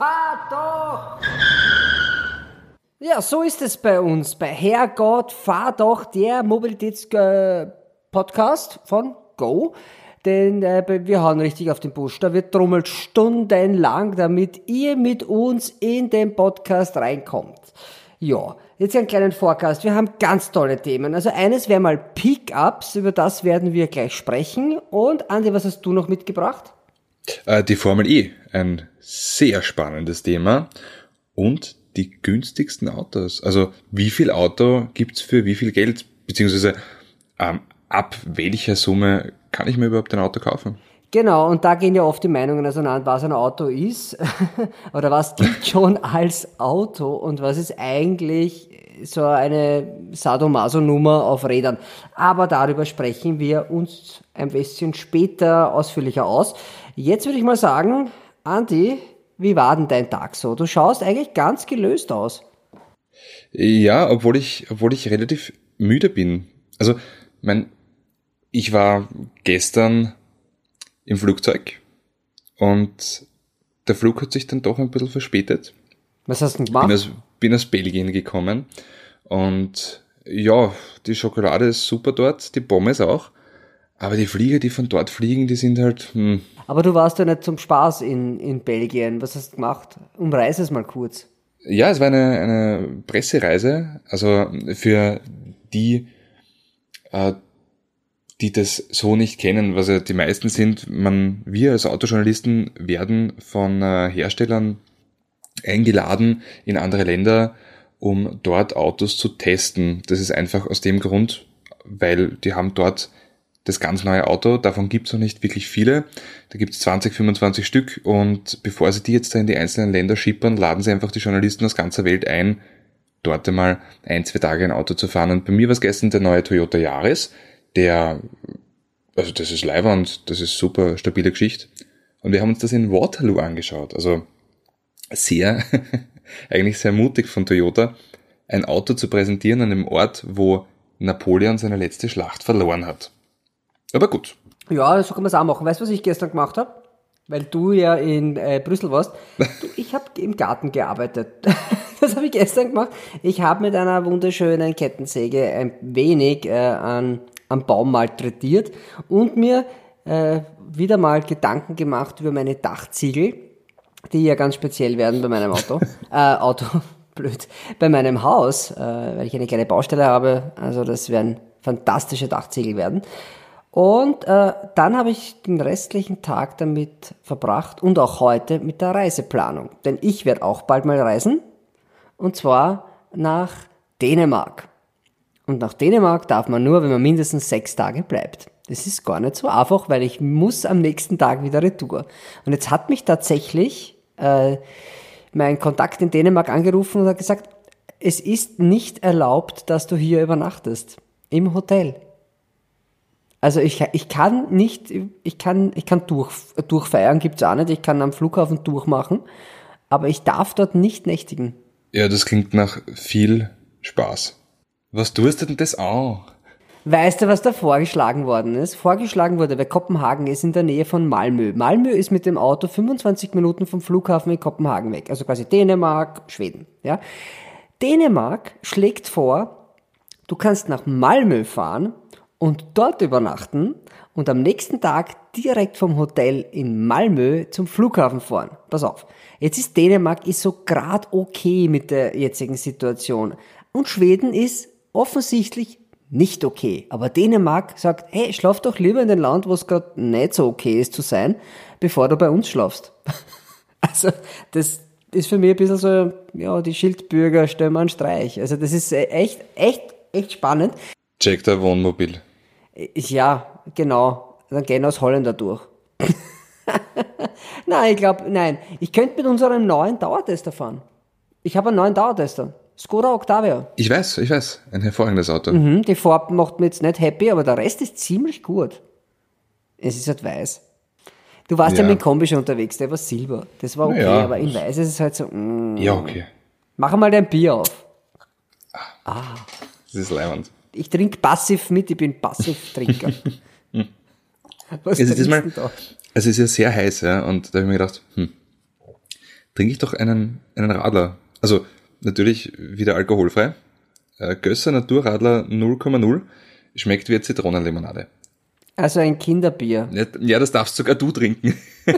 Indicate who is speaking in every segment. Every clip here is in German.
Speaker 1: fahr doch! Ja, so ist es bei uns. Bei Herrgott, fahr doch, der Mobilitätspodcast von Go. Denn äh, wir hauen richtig auf den Busch. Da wird trommelt stundenlang, damit ihr mit uns in den Podcast reinkommt. Ja, jetzt einen kleinen Forecast. Wir haben ganz tolle Themen. Also eines wäre mal Pickups, über das werden wir gleich sprechen. Und Andi, was hast du noch mitgebracht?
Speaker 2: Äh, die Formel E, ein sehr spannendes Thema. Und die günstigsten Autos. Also wie viel Auto gibt's für wie viel Geld? Beziehungsweise ähm, ab welcher Summe kann ich mir überhaupt ein Auto kaufen?
Speaker 1: Genau, und da gehen ja oft die Meinungen auseinander, was ein Auto ist oder was gilt schon als Auto und was ist eigentlich so eine Sadomaso-Nummer auf Rädern. Aber darüber sprechen wir uns ein bisschen später ausführlicher aus. Jetzt würde ich mal sagen, Andi, wie war denn dein Tag so? Du schaust eigentlich ganz gelöst aus.
Speaker 2: Ja, obwohl ich, obwohl ich relativ müde bin. Also, mein, ich war gestern im Flugzeug und der Flug hat sich dann doch ein bisschen verspätet.
Speaker 1: Was hast du denn gemacht?
Speaker 2: Bin aus, bin aus Belgien gekommen und ja, die Schokolade ist super dort, die Pommes auch. Aber die Flieger, die von dort fliegen, die sind halt. Hm.
Speaker 1: Aber du warst ja nicht zum Spaß in, in Belgien. Was hast du gemacht? Umreiß es mal kurz.
Speaker 2: Ja, es war eine, eine Pressereise. Also für die, äh, die das so nicht kennen, was ja die meisten sind, man, wir als Autojournalisten werden von äh, Herstellern eingeladen in andere Länder, um dort Autos zu testen. Das ist einfach aus dem Grund, weil die haben dort das ganz neue Auto. Davon gibt es noch nicht wirklich viele. Da gibt es 20, 25 Stück und bevor sie die jetzt da in die einzelnen Länder schippern, laden sie einfach die Journalisten aus ganzer Welt ein, dort einmal ein, zwei Tage ein Auto zu fahren. Und bei mir war es gestern der neue Toyota Yaris, der, also das ist Leihwand, das ist super stabile Geschichte. Und wir haben uns das in Waterloo angeschaut. Also sehr, eigentlich sehr mutig von Toyota, ein Auto zu präsentieren an einem Ort, wo Napoleon seine letzte Schlacht verloren hat. Aber gut.
Speaker 1: Ja, so kann man es auch machen. Weißt du, was ich gestern gemacht habe? Weil du ja in äh, Brüssel warst. Du, ich habe im Garten gearbeitet. das habe ich gestern gemacht. Ich habe mit einer wunderschönen Kettensäge ein wenig äh, an, am Baum malträtiert und mir äh, wieder mal Gedanken gemacht über meine Dachziegel, die ja ganz speziell werden bei meinem Auto. äh, Auto, blöd. Bei meinem Haus, äh, weil ich eine kleine Baustelle habe. Also das werden fantastische Dachziegel werden. Und äh, dann habe ich den restlichen Tag damit verbracht und auch heute mit der Reiseplanung. Denn ich werde auch bald mal reisen. Und zwar nach Dänemark. Und nach Dänemark darf man nur, wenn man mindestens sechs Tage bleibt. Das ist gar nicht so einfach, weil ich muss am nächsten Tag wieder retour. Und jetzt hat mich tatsächlich äh, mein Kontakt in Dänemark angerufen und hat gesagt, es ist nicht erlaubt, dass du hier übernachtest. Im Hotel. Also ich, ich kann nicht, ich kann, ich kann durch, durchfeiern, gibt's auch nicht. Ich kann am Flughafen durchmachen, aber ich darf dort nicht nächtigen.
Speaker 2: Ja, das klingt nach viel Spaß. Was tust du denn das auch?
Speaker 1: Weißt du, was da vorgeschlagen worden ist? Vorgeschlagen wurde, weil Kopenhagen ist in der Nähe von Malmö. Malmö ist mit dem Auto 25 Minuten vom Flughafen in Kopenhagen weg. Also quasi Dänemark, Schweden, ja. Dänemark schlägt vor, du kannst nach Malmö fahren und dort übernachten und am nächsten Tag direkt vom Hotel in Malmö zum Flughafen fahren. Pass auf. Jetzt ist Dänemark ist so grad okay mit der jetzigen Situation. Und Schweden ist offensichtlich nicht okay. Aber Dänemark sagt, hey, schlaf doch lieber in dem Land, wo es gerade nicht so okay ist zu sein, bevor du bei uns schlafst. also, das ist für mich ein bisschen so, ja, die Schildbürger stellen einen Streich. Also, das ist echt, echt, echt spannend.
Speaker 2: Check dein Wohnmobil.
Speaker 1: Ja, genau. Dann gehen aus Holländer durch. nein, ich glaube, nein. Ich könnte mit unserem neuen Dauertester fahren. Ich habe einen neuen Dauertester. Skoda Octavia.
Speaker 2: Ich weiß, ich weiß. Ein hervorragendes Auto.
Speaker 1: Mhm, die Farbe macht mir jetzt nicht happy, aber der Rest ist ziemlich gut. Es ist halt weiß. Du warst ja, ja mit Kombi schon unterwegs, der war Silber. Das war okay, ja. aber in weiß ist es halt so. Mm.
Speaker 2: Ja, okay.
Speaker 1: Mach mal dein Bier auf.
Speaker 2: Ah. Das ist leimend
Speaker 1: ich trinke passiv mit, ich bin Passivtrinker.
Speaker 2: Was es ist diesmal, da? Es ist ja sehr heiß, ja, und da habe ich mir gedacht, hm, trinke ich doch einen, einen Radler. Also natürlich wieder alkoholfrei. Äh, Gösser Naturradler 0,0 schmeckt wie Zitronenlimonade.
Speaker 1: Also ein Kinderbier.
Speaker 2: Ja, ja, das darfst sogar du trinken.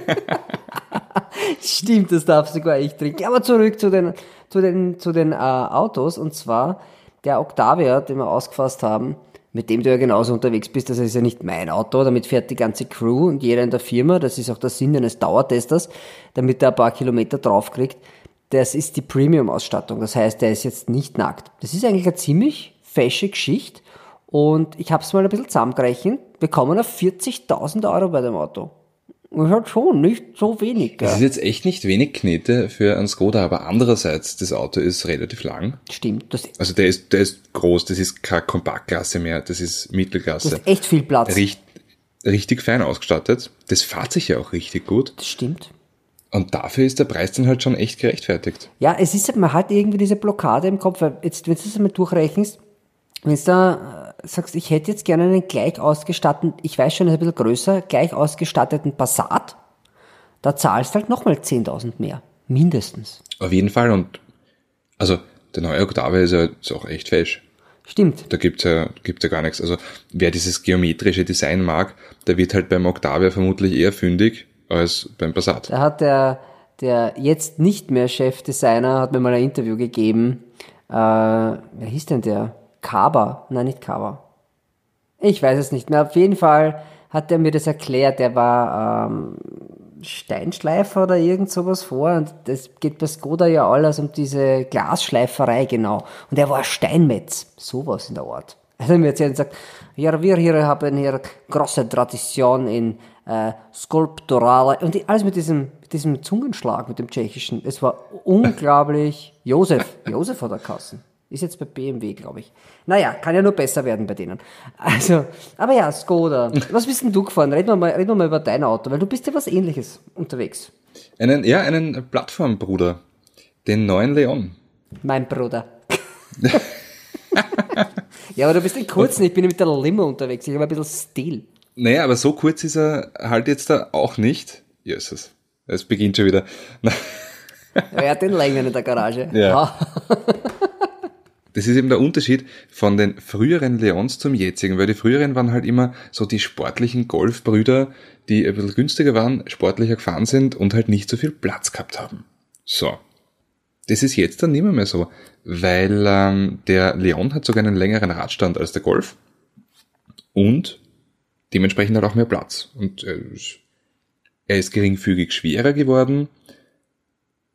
Speaker 1: Stimmt, das darf sogar ich trinken. Aber zurück zu den, zu den, zu den äh, Autos. Und zwar der Octavia, den wir ausgefasst haben, mit dem du ja genauso unterwegs bist. Das ist ja nicht mein Auto, damit fährt die ganze Crew und jeder in der Firma. Das ist auch der Sinn eines Dauertesters, damit er ein paar Kilometer draufkriegt. Das ist die Premium-Ausstattung. Das heißt, der ist jetzt nicht nackt. Das ist eigentlich eine ziemlich fesche Geschichte. Und ich habe es mal ein bisschen zusammengerechnet. Wir kommen auf 40.000 Euro bei dem Auto. Das halt schon nicht so wenig.
Speaker 2: Das
Speaker 1: Gell?
Speaker 2: ist jetzt echt nicht wenig Knete für einen Skoda, aber andererseits, das Auto ist relativ lang.
Speaker 1: Stimmt, das,
Speaker 2: Also der ist, der ist groß, das ist keine Kompaktklasse mehr, das ist
Speaker 1: das
Speaker 2: Mittelklasse.
Speaker 1: ist echt viel Platz.
Speaker 2: Richt, richtig fein ausgestattet. Das fährt sich ja auch richtig gut.
Speaker 1: Das stimmt.
Speaker 2: Und dafür ist der Preis dann halt schon echt gerechtfertigt.
Speaker 1: Ja, es ist, man hat irgendwie diese Blockade im Kopf, weil jetzt, wenn du das einmal durchrechnest, wenn du da sagst, ich hätte jetzt gerne einen gleich ausgestatteten, ich weiß schon, ist ein bisschen größer, gleich ausgestatteten Passat, da zahlst du halt nochmal 10.000 mehr. Mindestens.
Speaker 2: Auf jeden Fall und, also, der neue Octavia ist ja ist auch echt fesch.
Speaker 1: Stimmt.
Speaker 2: Da gibt's ja, gibt's ja gar nichts. Also, wer dieses geometrische Design mag, der wird halt beim Octavia vermutlich eher fündig als beim Passat.
Speaker 1: Da hat der, der jetzt nicht mehr Chefdesigner, hat mir mal ein Interview gegeben. Äh, wer hieß denn der? Kaba? Nein, nicht Kaba. Ich weiß es nicht mehr. Auf jeden Fall hat er mir das erklärt. Der war ähm, Steinschleifer oder irgend sowas vor. Und das geht bei Skoda ja alles um diese Glasschleiferei, genau. Und er war Steinmetz. Sowas in der Art. Er hat mir erzählt und gesagt, ja, wir hier haben hier große Tradition in äh, Skulpturale und die- alles mit diesem, mit diesem Zungenschlag, mit dem Tschechischen. Es war unglaublich. Josef, Josef hat er Kassen. Ist jetzt bei BMW, glaube ich. Naja, kann ja nur besser werden bei denen. Also, aber ja, Skoda. Was bist denn du gefahren? Reden wir mal, reden wir mal über dein Auto, weil du bist ja was ähnliches unterwegs.
Speaker 2: Einen, ja, einen Plattformbruder. Den neuen Leon.
Speaker 1: Mein Bruder. ja, aber du bist in kurzen, ich bin mit der Limo unterwegs, ich habe ein bisschen Stil.
Speaker 2: Naja, aber so kurz ist er halt jetzt da auch nicht. Jesus. Es beginnt schon wieder.
Speaker 1: Er hat den Längen in der Garage.
Speaker 2: Ja. Das ist eben der Unterschied von den früheren Leons zum jetzigen, weil die früheren waren halt immer so die sportlichen Golfbrüder, die ein bisschen günstiger waren, sportlicher gefahren sind und halt nicht so viel Platz gehabt haben. So. Das ist jetzt dann nicht mehr, so, weil ähm, der Leon hat sogar einen längeren Radstand als der Golf und dementsprechend hat auch mehr Platz. Und äh, er ist geringfügig schwerer geworden,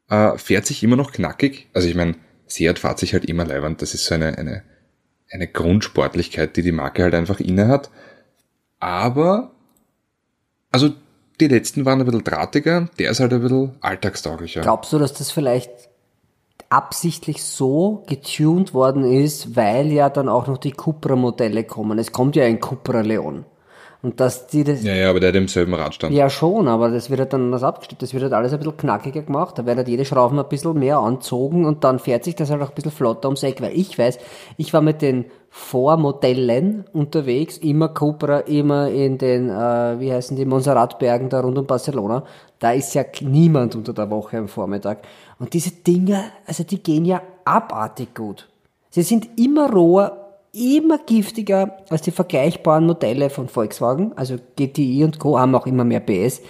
Speaker 2: äh, fährt sich immer noch knackig. Also ich meine, Seat fährt sich halt immer leiwand. Das ist so eine, eine, eine Grundsportlichkeit, die die Marke halt einfach inne hat. Aber, also die letzten waren ein bisschen drahtiger, der ist halt ein bisschen alltagstauglicher.
Speaker 1: Glaubst du, dass das vielleicht absichtlich so getuned worden ist, weil ja dann auch noch die Cupra-Modelle kommen? Es kommt ja ein Cupra Leon. Und dass die das,
Speaker 2: Ja, ja, aber der hat im selben Radstand.
Speaker 1: Ja, schon, aber das wird halt dann anders abgestimmt. Das wird halt alles ein bisschen knackiger gemacht. Da werden halt jede Schrauben ein bisschen mehr anzogen und dann fährt sich das halt auch ein bisschen flotter ums Eck. Weil ich weiß, ich war mit den Vormodellen unterwegs, immer Cupra, immer in den, äh, wie heißen die, Monserratbergen da rund um Barcelona. Da ist ja niemand unter der Woche am Vormittag. Und diese Dinger, also die gehen ja abartig gut. Sie sind immer roher, immer giftiger als die vergleichbaren Modelle von Volkswagen. Also GTI und Co. haben auch immer mehr PS.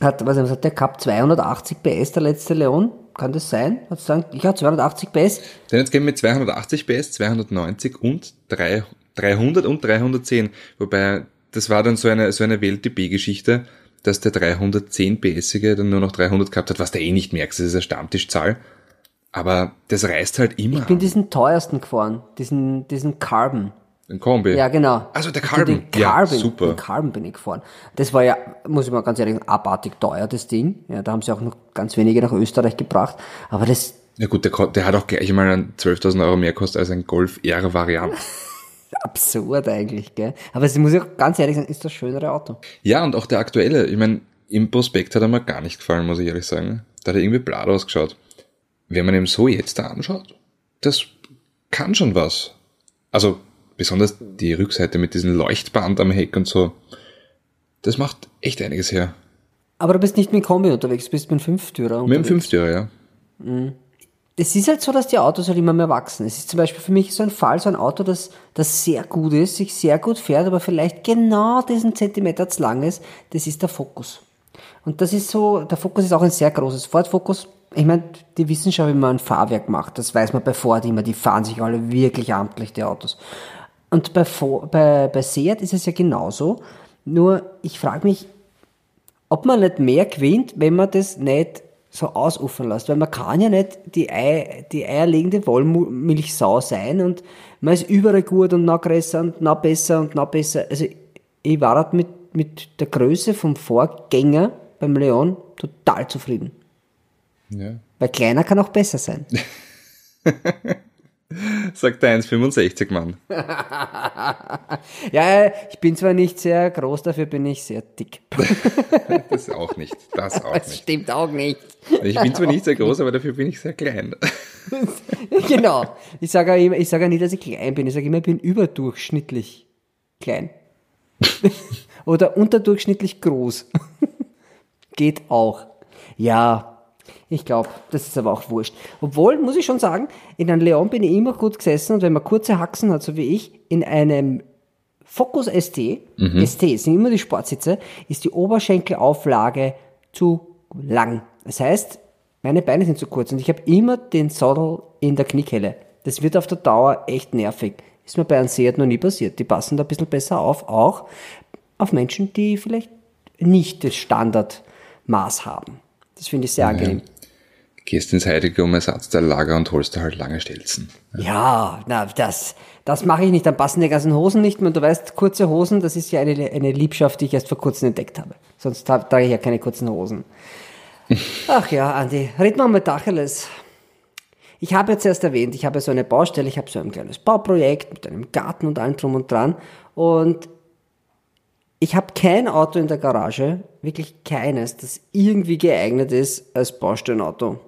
Speaker 1: Hat, was hat der gehabt? 280 PS, der letzte Leon? Kann das sein? Hat's sagen? Ich habe 280 PS.
Speaker 2: Denn jetzt gehen wir mit 280 PS, 290 und 3, 300 und 310. Wobei, das war dann so eine, so eine WLTP-Geschichte, dass der 310 PSige dann nur noch 300 gehabt hat, was du eh nicht merkst, das ist eine Stammtischzahl. Aber das reißt halt immer
Speaker 1: Ich bin
Speaker 2: an.
Speaker 1: diesen teuersten gefahren, diesen, diesen Carbon.
Speaker 2: Ein Kombi.
Speaker 1: Ja, genau.
Speaker 2: Also der
Speaker 1: Den
Speaker 2: Carbon. Ja,
Speaker 1: Carbon,
Speaker 2: super.
Speaker 1: Den Carbon bin ich gefahren. Das war ja, muss ich mal ganz ehrlich sagen, abartig teuer, das Ding. Ja, da haben sie auch noch ganz wenige nach Österreich gebracht. Aber das,
Speaker 2: Ja gut, der, der hat auch gleich mal an 12.000 Euro mehr gekostet als ein Golf R-Variant.
Speaker 1: absurd eigentlich, gell? Aber es muss ich auch ganz ehrlich sagen, ist das schönere Auto.
Speaker 2: Ja, und auch der aktuelle. Ich meine, im Prospekt hat er mir gar nicht gefallen, muss ich ehrlich sagen. Da hat er irgendwie blad ausgeschaut. Wenn man ihm so jetzt da anschaut, das kann schon was. Also, besonders die Rückseite mit diesem Leuchtband am Heck und so. Das macht echt einiges her.
Speaker 1: Aber du bist nicht mit Kombi unterwegs, du bist mit dem Fünftürer
Speaker 2: Mit dem
Speaker 1: unterwegs.
Speaker 2: Fünftürer, ja.
Speaker 1: Es ist halt so, dass die Autos halt immer mehr wachsen. Es ist zum Beispiel für mich so ein Fall, so ein Auto, das, das sehr gut ist, sich sehr gut fährt, aber vielleicht genau diesen Zentimeter zu lang ist, das ist der Fokus. Und das ist so, der Fokus ist auch ein sehr großes Ford Focus. Ich meine, die Wissenschaft, wie man ein Fahrwerk macht, das weiß man bei Ford immer, die fahren sich alle wirklich amtlich, die Autos. Und bei, Fo- bei, bei Seat ist es ja genauso. Nur, ich frage mich, ob man nicht mehr gewinnt, wenn man das nicht so ausufern lässt. Weil man kann ja nicht die, Ei, die eierlegende Wollmilchsau sein und man ist überall gut und noch größer und noch besser und noch besser. Also ich war halt mit, mit der Größe vom Vorgänger beim Leon total zufrieden.
Speaker 2: Ja.
Speaker 1: Weil kleiner kann auch besser sein.
Speaker 2: Sagt der 1,65 Mann.
Speaker 1: Ja, ich bin zwar nicht sehr groß, dafür bin ich sehr dick.
Speaker 2: Das auch nicht. Das auch
Speaker 1: Das
Speaker 2: nicht.
Speaker 1: stimmt auch nicht.
Speaker 2: Ich bin zwar nicht sehr groß, aber dafür bin ich sehr klein.
Speaker 1: genau. Ich sage ja ich sage ja nie, dass ich klein bin. Ich sage immer, ich bin überdurchschnittlich klein. Oder unterdurchschnittlich groß. Geht auch. Ja, ich glaube, das ist aber auch wurscht. Obwohl, muss ich schon sagen, in einem Leon bin ich immer gut gesessen und wenn man kurze Haxen hat, so wie ich, in einem Focus ST, ST sind immer die Sportsitze, ist die Oberschenkelauflage zu lang. Das heißt, meine Beine sind zu kurz und ich habe immer den Sattel in der Kniekelle. Das wird auf der Dauer echt nervig. Ist mir bei einem Seat noch nie passiert. Die passen da ein bisschen besser auf, auch auf Menschen, die vielleicht nicht das Standardmaß haben. Das finde ich sehr angenehm.
Speaker 2: Gehst ins Heilige um Ersatzteillager und holst da halt lange Stelzen.
Speaker 1: Ja, na, das, das mache ich nicht. Dann passen die ganzen Hosen nicht mehr. Und du weißt, kurze Hosen, das ist ja eine, eine Liebschaft, die ich erst vor kurzem entdeckt habe. Sonst tra- trage ich ja keine kurzen Hosen. Ach ja, Andi, wir mal Tacheles. Ich habe jetzt erst erwähnt, ich habe so eine Baustelle, ich habe so ein kleines Bauprojekt mit einem Garten und allem drum und dran. Und ich habe kein Auto in der Garage, wirklich keines, das irgendwie geeignet ist als Baustellenauto.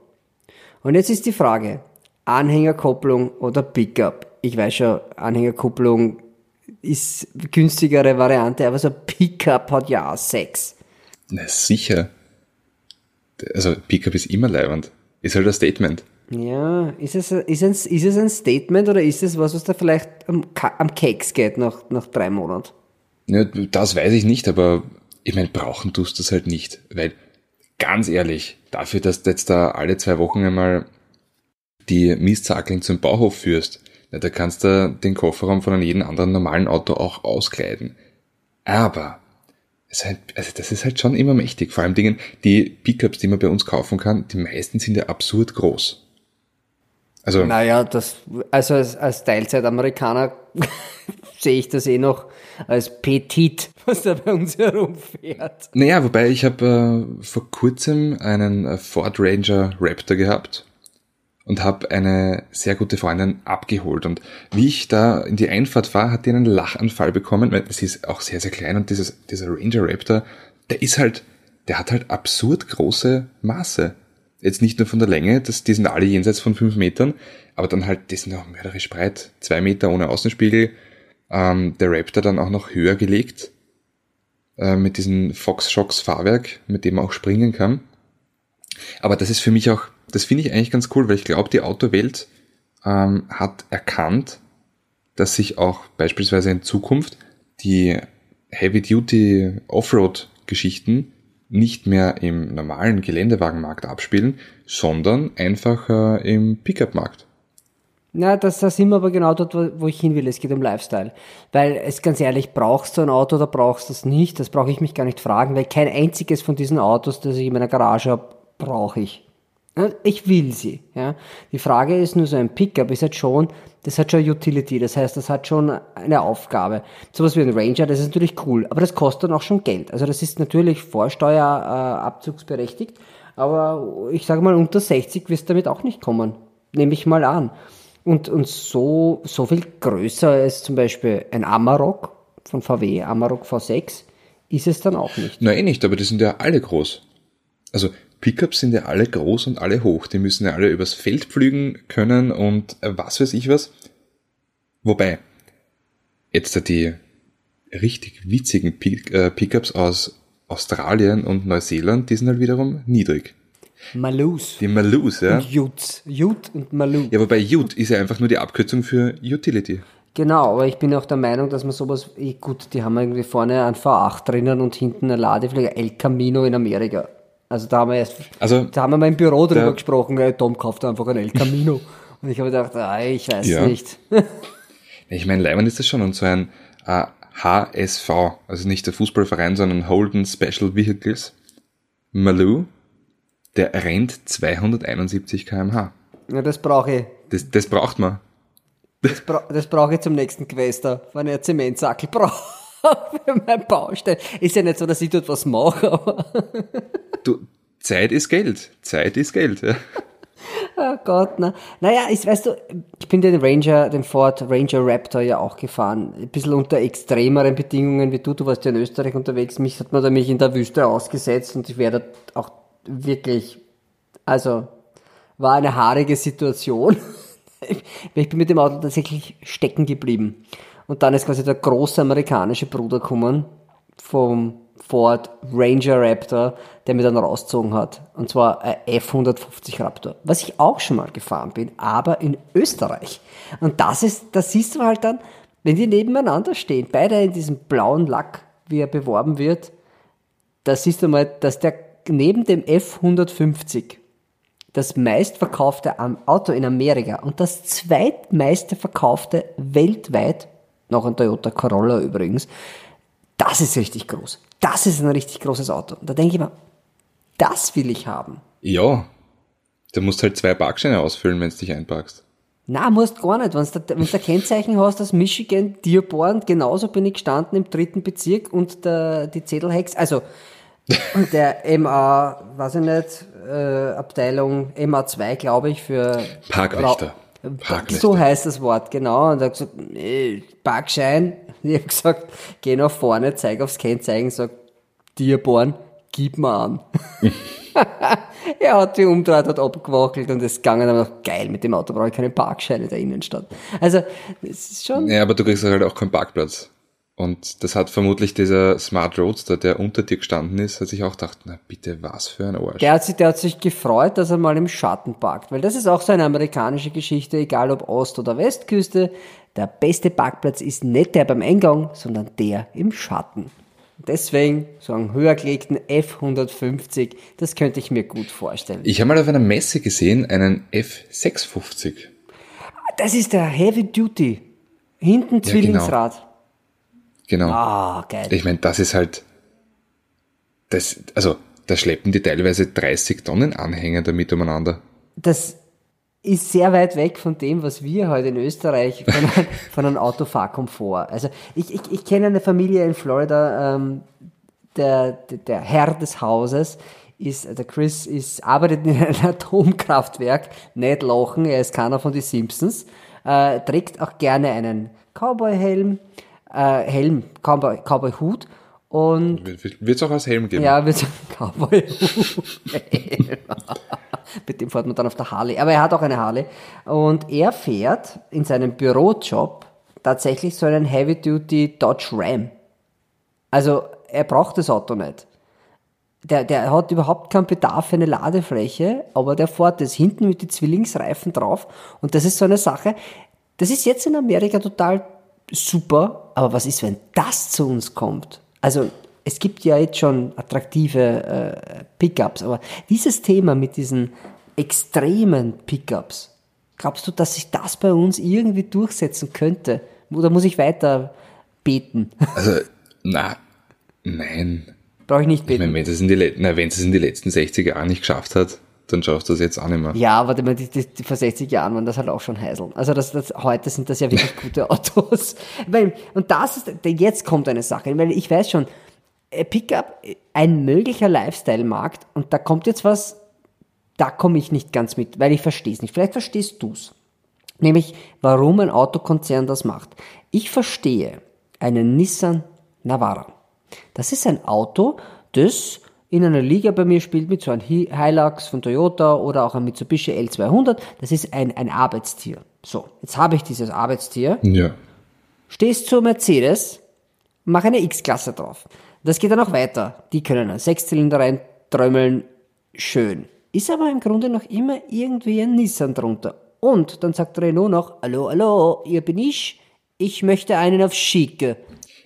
Speaker 1: Und jetzt ist die Frage, Anhängerkupplung oder Pickup? Ich weiß schon, Anhängerkupplung ist günstigere Variante, aber so ein Pickup hat ja auch Sex.
Speaker 2: Na sicher. Also Pickup ist immer leibend. Ist halt ein Statement.
Speaker 1: Ja, ist es, ist, es, ist es ein Statement oder ist es was, was da vielleicht am, am Keks geht nach, nach drei Monaten?
Speaker 2: Ja, das weiß ich nicht, aber ich meine, brauchen tust du das halt nicht. Weil, ganz ehrlich, dafür, dass du jetzt da alle zwei Wochen einmal die Mistzackeln zum Bauhof führst, na, da kannst du den Kofferraum von einem jeden anderen normalen Auto auch auskleiden. Aber, es halt, also das ist halt schon immer mächtig. Vor allem Dingen, die Pickups, die man bei uns kaufen kann, die meisten sind ja absurd groß. Also,
Speaker 1: Naja, das, also als, als Teilzeitamerikaner sehe ich das eh noch als Petit, was da bei uns herumfährt.
Speaker 2: Naja, wobei ich habe äh, vor kurzem einen äh, Ford Ranger Raptor gehabt und habe eine sehr gute Freundin abgeholt. Und wie ich da in die Einfahrt war, hat die einen Lachanfall bekommen, weil sie ist auch sehr, sehr klein und dieses, dieser Ranger Raptor, der ist halt, der hat halt absurd große Maße. Jetzt nicht nur von der Länge, das, die sind alle jenseits von fünf Metern, aber dann halt, die sind auch mörderisch breit, zwei Meter ohne Außenspiegel. Ähm, der Raptor dann auch noch höher gelegt äh, mit diesem Fox Shocks Fahrwerk, mit dem man auch springen kann. Aber das ist für mich auch, das finde ich eigentlich ganz cool, weil ich glaube, die Autowelt ähm, hat erkannt, dass sich auch beispielsweise in Zukunft die Heavy-Duty Offroad-Geschichten nicht mehr im normalen Geländewagenmarkt abspielen, sondern einfach äh, im Pickup-Markt.
Speaker 1: Na, das, da sind wir aber genau dort, wo, wo ich hin will. Es geht um Lifestyle. Weil, es ganz ehrlich, brauchst du ein Auto oder brauchst du es nicht? Das brauche ich mich gar nicht fragen, weil kein einziges von diesen Autos, das ich in meiner Garage habe, brauche ich. Ich will sie. Ja. Die Frage ist nur so ein Pickup ist halt schon, das hat schon Utility, das heißt, das hat schon eine Aufgabe. Sowas wie ein Ranger, das ist natürlich cool, aber das kostet dann auch schon Geld. Also das ist natürlich Vorsteuerabzugsberechtigt, äh, aber ich sage mal, unter 60 wirst du damit auch nicht kommen. Nehme ich mal an. Und, und so, so viel größer als zum Beispiel ein Amarok von VW, Amarok V6, ist es dann auch nicht.
Speaker 2: Eh nicht, aber die sind ja alle groß. Also Pickups sind ja alle groß und alle hoch. Die müssen ja alle übers Feld pflügen können und was weiß ich was. Wobei, jetzt da die richtig witzigen äh, Pickups aus Australien und Neuseeland, die sind halt wiederum niedrig.
Speaker 1: Malus.
Speaker 2: Die Malus, ja.
Speaker 1: Jut. Jut und Malu.
Speaker 2: Ja, wobei Ute ist ja einfach nur die Abkürzung für Utility.
Speaker 1: Genau, aber ich bin auch der Meinung, dass man sowas, gut, die haben irgendwie vorne ein V8 drinnen und hinten eine Ladefläche, El Camino in Amerika. Also da haben wir erst,
Speaker 2: Also,
Speaker 1: da haben wir mal im Büro drüber
Speaker 2: der-
Speaker 1: gesprochen, ey, Tom kauft einfach ein El Camino. und ich habe gedacht, ah, ich weiß
Speaker 2: Ja.
Speaker 1: nicht.
Speaker 2: Ich meine, Leimern ist das schon und so ein äh, HSV, also nicht der Fußballverein, sondern Holden Special Vehicles. Malou, der rennt 271 kmh.
Speaker 1: ja, das brauche ich.
Speaker 2: Das, das braucht man.
Speaker 1: Das, bra das brauche ich zum nächsten Quester, wenn einen Zementsackel brauche für mein Baustein. Ist ja nicht so, dass ich dort was mache, aber
Speaker 2: Du, Zeit ist Geld. Zeit ist Geld. Ja.
Speaker 1: Oh Gott, na. Naja, ich, weißt du, ich bin den Ranger, den Ford Ranger Raptor ja auch gefahren. Ein bisschen unter extremeren Bedingungen wie du. Du warst ja in Österreich unterwegs. Mich hat man da mich in der Wüste ausgesetzt und ich werde auch wirklich, also, war eine haarige Situation. Ich bin mit dem Auto tatsächlich stecken geblieben. Und dann ist quasi der große amerikanische Bruder gekommen vom Ford Ranger Raptor, der mir dann rausgezogen hat. Und zwar ein F150 Raptor. Was ich auch schon mal gefahren bin, aber in Österreich. Und das ist, das siehst du halt dann, wenn die nebeneinander stehen, beide in diesem blauen Lack, wie er beworben wird, da siehst du mal, dass der neben dem F150 das meistverkaufte Auto in Amerika und das zweitmeiste verkaufte weltweit, noch ein Toyota Corolla übrigens, das ist richtig groß. Das ist ein richtig großes Auto. Und da denke ich mir, das will ich haben.
Speaker 2: ja. Du musst halt zwei Parkscheine ausfüllen, wenn du dich einparkst.
Speaker 1: Na, musst gar nicht. Wenn du wenn Kennzeichen hast aus Michigan, Dearborn, genauso bin ich gestanden im dritten Bezirk und der, die Zettelhex, also der MA, weiß ich nicht, äh, Abteilung MA2, glaube ich, für
Speaker 2: Parkwächter. Parkwächter.
Speaker 1: So heißt das Wort, genau. Und er hat gesagt, nee, Parkschein. Ich habe gesagt, geh nach vorne, zeig aufs Kennzeichen, sag, Dearborn, gib mir an. er hat die umdreht, hat abgewackelt und es gegangen, aber noch geil, mit dem Auto brauche ich keinen Parkschein in der Innenstadt. Also, es ist schon,
Speaker 2: Ja, aber du kriegst halt auch keinen Parkplatz. Und das hat vermutlich dieser Smart Roadster, der unter dir gestanden ist, hat sich auch gedacht, na bitte, was für ein Arsch.
Speaker 1: der hat, sich, der hat sich gefreut, dass er mal im Schatten parkt, weil das ist auch so eine amerikanische Geschichte, egal ob Ost- oder Westküste. Der beste Parkplatz ist nicht der beim Eingang, sondern der im Schatten. Deswegen so einen höher gelegten F150, das könnte ich mir gut vorstellen.
Speaker 2: Ich habe mal auf einer Messe gesehen, einen F650.
Speaker 1: Das ist der Heavy Duty. Hinten Zwillingsrad.
Speaker 2: Genau.
Speaker 1: Ah, geil.
Speaker 2: Ich meine, das ist halt, das, also, da schleppen die teilweise 30 Tonnen Anhänger damit umeinander.
Speaker 1: das ist sehr weit weg von dem, was wir heute in Österreich von, einem- von einem Autofahrkomfort. Also ich, ich, ich kenne eine Familie in Florida, ähm, der, der, der Herr des Hauses ist, der Chris ist, arbeitet in einem Atomkraftwerk, nicht lachen, er ist keiner von den Simpsons, äh, trägt auch gerne einen Cowboy-Helm, äh, Helm, Cowboy, Cowboy-Hut und
Speaker 2: Wird es auch als Helm geben?
Speaker 1: ja, so einem Cowboy. mit dem fährt man dann auf der Harley. Aber er hat auch eine Harley. Und er fährt in seinem Bürojob tatsächlich so einen Heavy-Duty Dodge Ram. Also er braucht das Auto nicht. Der, der hat überhaupt keinen Bedarf für eine Ladefläche, aber der fährt das hinten mit den Zwillingsreifen drauf. Und das ist so eine Sache, das ist jetzt in Amerika total super, aber was ist, wenn das zu uns kommt? Also es gibt ja jetzt schon attraktive äh, Pickups, aber dieses Thema mit diesen extremen Pickups, glaubst du, dass sich das bei uns irgendwie durchsetzen könnte? Oder muss ich weiter beten?
Speaker 2: Also, na, nein.
Speaker 1: Brauche ich nicht
Speaker 2: Ich
Speaker 1: beten.
Speaker 2: meine, wenn es in die, le- na, wenn es in die letzten 60 Jahren nicht geschafft hat, dann schaffst du das jetzt auch nicht mehr.
Speaker 1: Ja, warte mal, die, die, die, vor 60 Jahren waren das halt auch schon Heiseln. Also das, das, heute sind das ja wirklich gute Autos. Weil, und das ist, jetzt kommt eine Sache, weil ich weiß schon, äh, Pickup, äh, ein möglicher Lifestyle-Markt und da kommt jetzt was, da komme ich nicht ganz mit, weil ich verstehe es nicht. Vielleicht verstehst du's. Nämlich, warum ein Autokonzern das macht. Ich verstehe einen Nissan Navara. Das ist ein Auto, das in einer Liga bei mir spielt mit so einem Hi- Hilux von Toyota oder auch ein Mitsubishi L200. Das ist ein, ein Arbeitstier. So, jetzt habe ich dieses Arbeitstier,
Speaker 2: Ja.
Speaker 1: stehst zu Mercedes, mache eine X-Klasse drauf. Das geht dann auch weiter. Die können einen Sechszylinder reintrömmeln, schön. Ist aber im Grunde noch immer irgendwie ein Nissan drunter. Und dann sagt Renault noch, hallo, hallo, hier bin ich, ich möchte einen auf Schicke.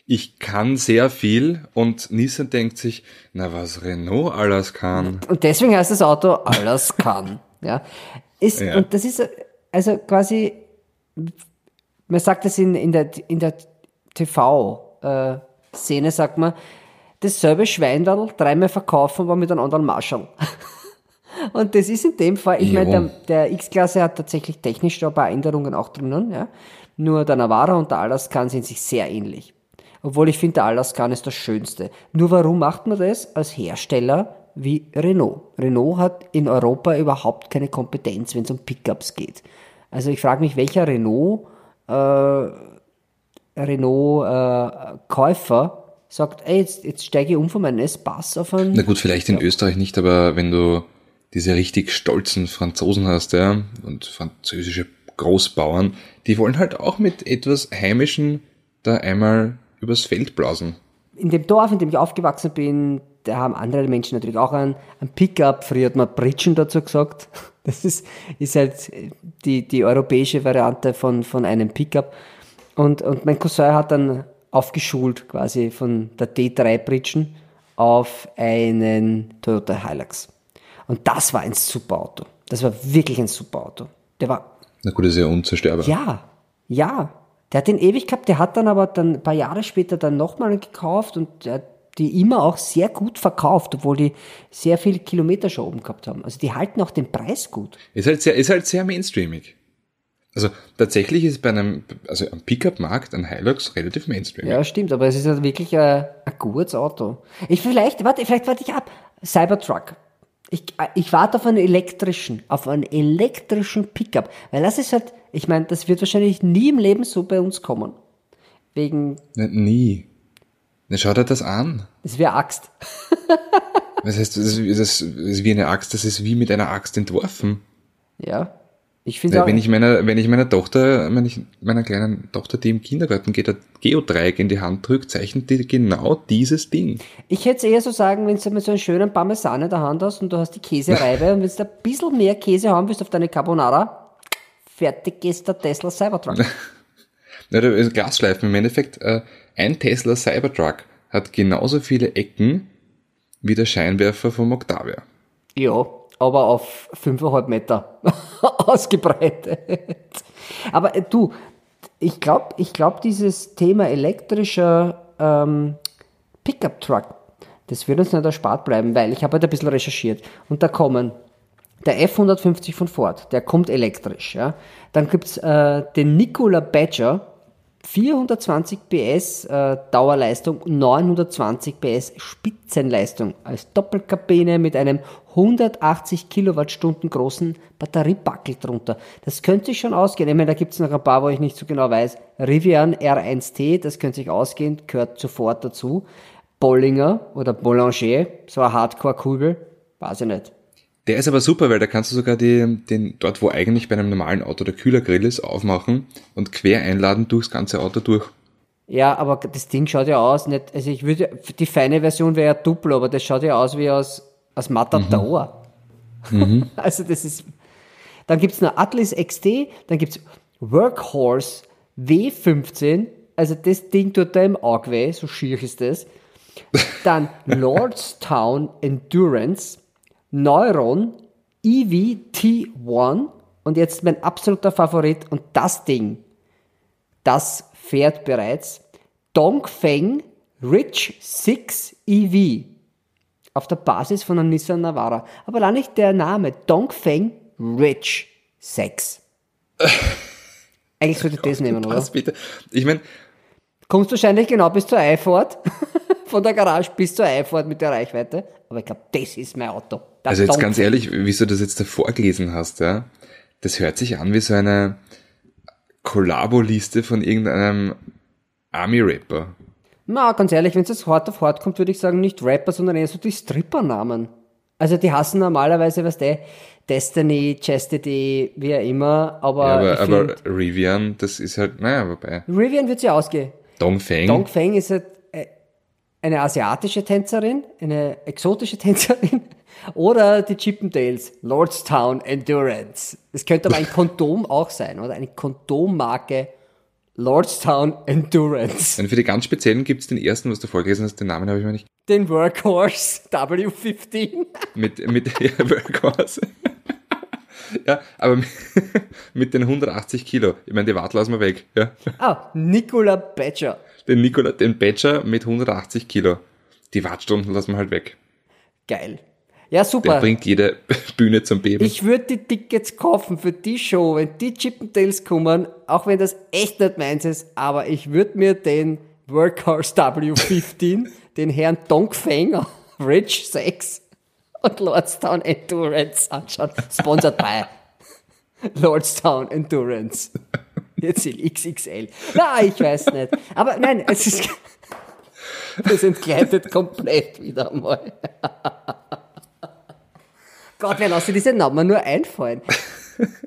Speaker 2: Ich kann sehr viel und Nissan denkt sich, na was Renault alles kann.
Speaker 1: Und deswegen heißt das Auto, alles kann. ja. Ist,
Speaker 2: Ja.
Speaker 1: Und das ist also quasi, man sagt das in, in der, in der TV-Szene, sagt man, dasselbe Schweindal dreimal verkaufen, aber mit einem anderen Marschall. Und das ist in dem Fall, ich meine, der, der X-Klasse hat tatsächlich technisch da ein paar Änderungen auch drinnen, ja. Nur der Navara und der Alaskan sind sich sehr ähnlich. Obwohl ich finde, der Alaskan ist das Schönste. Nur warum macht man das als Hersteller wie Renault? Renault hat in Europa überhaupt keine Kompetenz, wenn es um Pickups geht. Also ich frage mich, welcher Renault, äh, Renault äh, Käufer sagt, ey, jetzt, jetzt steige ich um von meinem S-Bass auf einen
Speaker 2: Na gut, vielleicht in Österreich nicht, aber wenn du diese richtig stolzen Franzosen hast, ja, und französische Großbauern, die wollen halt auch mit etwas Heimischen da einmal übers Feld blasen.
Speaker 1: in dem Dorf, in dem ich aufgewachsen bin, da haben andere Menschen natürlich auch einen, einen Pickup. Früher hat man Pritschen dazu gesagt. Das ist, ist halt die, die europäische Variante von, von einem Pickup. Und, und mein Cousin hat dann aufgeschult quasi von der T3 Pritschen auf einen Toyota Hilux. Und das war ein super Auto. Das war wirklich ein super Auto. Der war
Speaker 2: Na gut, das ist ja unzerstörbar.
Speaker 1: ja, ja. Der hat den ewig gehabt, der hat dann aber dann ein paar Jahre später dann nochmal gekauft und der hat die immer auch sehr gut verkauft, obwohl die sehr viele Kilometer schon oben gehabt haben. Also die halten auch den Preis gut.
Speaker 2: Ist halt sehr, ist halt sehr mainstreamig. Also tatsächlich ist bei einem, also am Pickup-Markt ein Hilux relativ mainstreamig.
Speaker 1: Ja, stimmt, aber es ist halt wirklich ein, ein gutes Auto. Ich vielleicht, warte, vielleicht warte ich ab. Cybertruck. Ich, ich warte auf einen elektrischen, auf einen elektrischen Pickup. Weil das ist halt, ich meine, das wird wahrscheinlich nie im Leben so bei uns kommen. Wegen,
Speaker 2: Na, nie. Na, schau dir das an.
Speaker 1: es wäre Axt.
Speaker 2: Das heißt, das ist, das ist wie eine Axt, das ist wie mit einer Axt entworfen.
Speaker 1: Ja. Ich finde
Speaker 2: Ja,
Speaker 1: auch,
Speaker 2: wenn ich meiner, wenn ich meiner Tochter, wenn ich meiner kleinen Tochter, die im Kindergarten geht, ein Geodreieck in die Hand drückt, zeichnet die genau dieses Ding.
Speaker 1: ich hätte es eher so sagen, wenn du mal so einen schönen Parmesan in der Hand hast und du hast die Käsereibe und wenn du ein bisschen mehr Käse haben willst auf deine Carbonara, fertig ist der Tesla Cybertruck.
Speaker 2: Ja, da ist Glasschleifen im Endeffekt. Äh, ein Tesla Cybertruck hat genauso viele Ecken wie der Scheinwerfer vom Octavia.
Speaker 1: ja, aber auf 5,5 Meter ausgebreitet. Aber äh, du, ich glaube, ich glaub, dieses Thema elektrischer ähm, Pickup-Truck, das wird uns nicht erspart bleiben, weil ich habe halt ein bisschen recherchiert und da kommen der F150 von Ford, der kommt elektrisch. Ja. Dann gibt's äh, den Nikola Badger, 420 PS äh, Dauerleistung, 920 PS Spitzenleistung als Doppelkabine mit einem 180 Kilowattstunden großen Batteriebackel drunter. Das könnte sich schon ausgehen. Ich meine, da gibt's noch ein paar, wo ich nicht so genau weiß. Rivian R1T, das könnte sich ausgehen, gehört sofort dazu. Bollinger oder Boulanger, so eine Hardcore-Kugel, weiß ich nicht.
Speaker 2: Der ist aber super, weil da kannst du sogar die, den, dort wo eigentlich bei einem normalen Auto der Kühlergrill ist, aufmachen und quer einladen durchs ganze Auto durch.
Speaker 1: Ja, aber das Ding schaut ja aus, nicht, also ich würde, die feine Version wäre ja Duplo, aber das schaut ja aus wie aus, aus Matador. also das ist, dann gibt's noch Atlas XT, dann gibt's Workhorse W15, also das Ding tut da im Auge weh, so schier ist das. Dann Lordstown Endurance, Neuron, E EVT1 und jetzt mein absoluter Favorit und das Ding, das fährt bereits Dongfeng Rich 6 EV auf der Basis von einem Nissan Navara. Aber allein nicht der Name, Dongfeng Rich 6. Eigentlich sollte ich das nehmen, oder?
Speaker 2: Bitte? Ich meine,
Speaker 1: Kommst wahrscheinlich genau bis zur Eifahrt, von der Garage bis zur Eifahrt mit der Reichweite. Aber ich glaube, das ist mein Auto.
Speaker 2: Also jetzt ganz ehrlich, wie du das jetzt davor gelesen hast, ja, das hört sich an wie so eine Kollabo-Liste von irgendeinem Army-Rapper.
Speaker 1: Na, ganz ehrlich, wenn es jetzt hart auf hart kommt, würde ich sagen, nicht Rapper, sondern eher so die Stripper-Namen. Also die hassen normalerweise, was der Destiny, Chastity, wie auch immer, aber,
Speaker 2: Ja, aber, aber
Speaker 1: find,
Speaker 2: Rivian, das ist halt, naja, wobei.
Speaker 1: Rivian wird sie ausgehen.
Speaker 2: Dongfeng.
Speaker 1: Dongfeng ist halt, eine asiatische Tänzerin, eine exotische Tänzerin oder die Chippendales, Lordstown Endurance. Es könnte aber ein Kondom auch sein, oder? Eine Kondommarke Lordstown Endurance.
Speaker 2: Und für die ganz speziellen gibt's den ersten, was du vorgelesen hast, den Namen habe ich mir nicht.
Speaker 1: Den Workhorse W15.
Speaker 2: Mit, mit ja, Workhorse. ja, aber mit, mit den 180 Kilo. Ich meine, die Wart lassen wir weg. Ja.
Speaker 1: Ah, Nicola Badger.
Speaker 2: Den Nikola, den Badger mit 180 Kilo. Die Wartstunden lassen wir halt weg.
Speaker 1: Geil. Ja,
Speaker 2: Der
Speaker 1: super.
Speaker 2: bringt jede Bühne zum Beben.
Speaker 1: Ich würde die Tickets kaufen für die Show, wenn die Chippendales kommen, auch wenn das echt nicht meins ist, aber ich würde mir den Workhorse W15, den Herrn Dongfeng, Rich 6 und Lordstown Endurance anschauen. Sponsored by Lordstown Endurance. Jetzt in XXL. Na, ich weiß nicht. Aber nein, es ist, das entgleitet komplett wieder einmal. Gott, wer lasse diese Namen nur einfallen?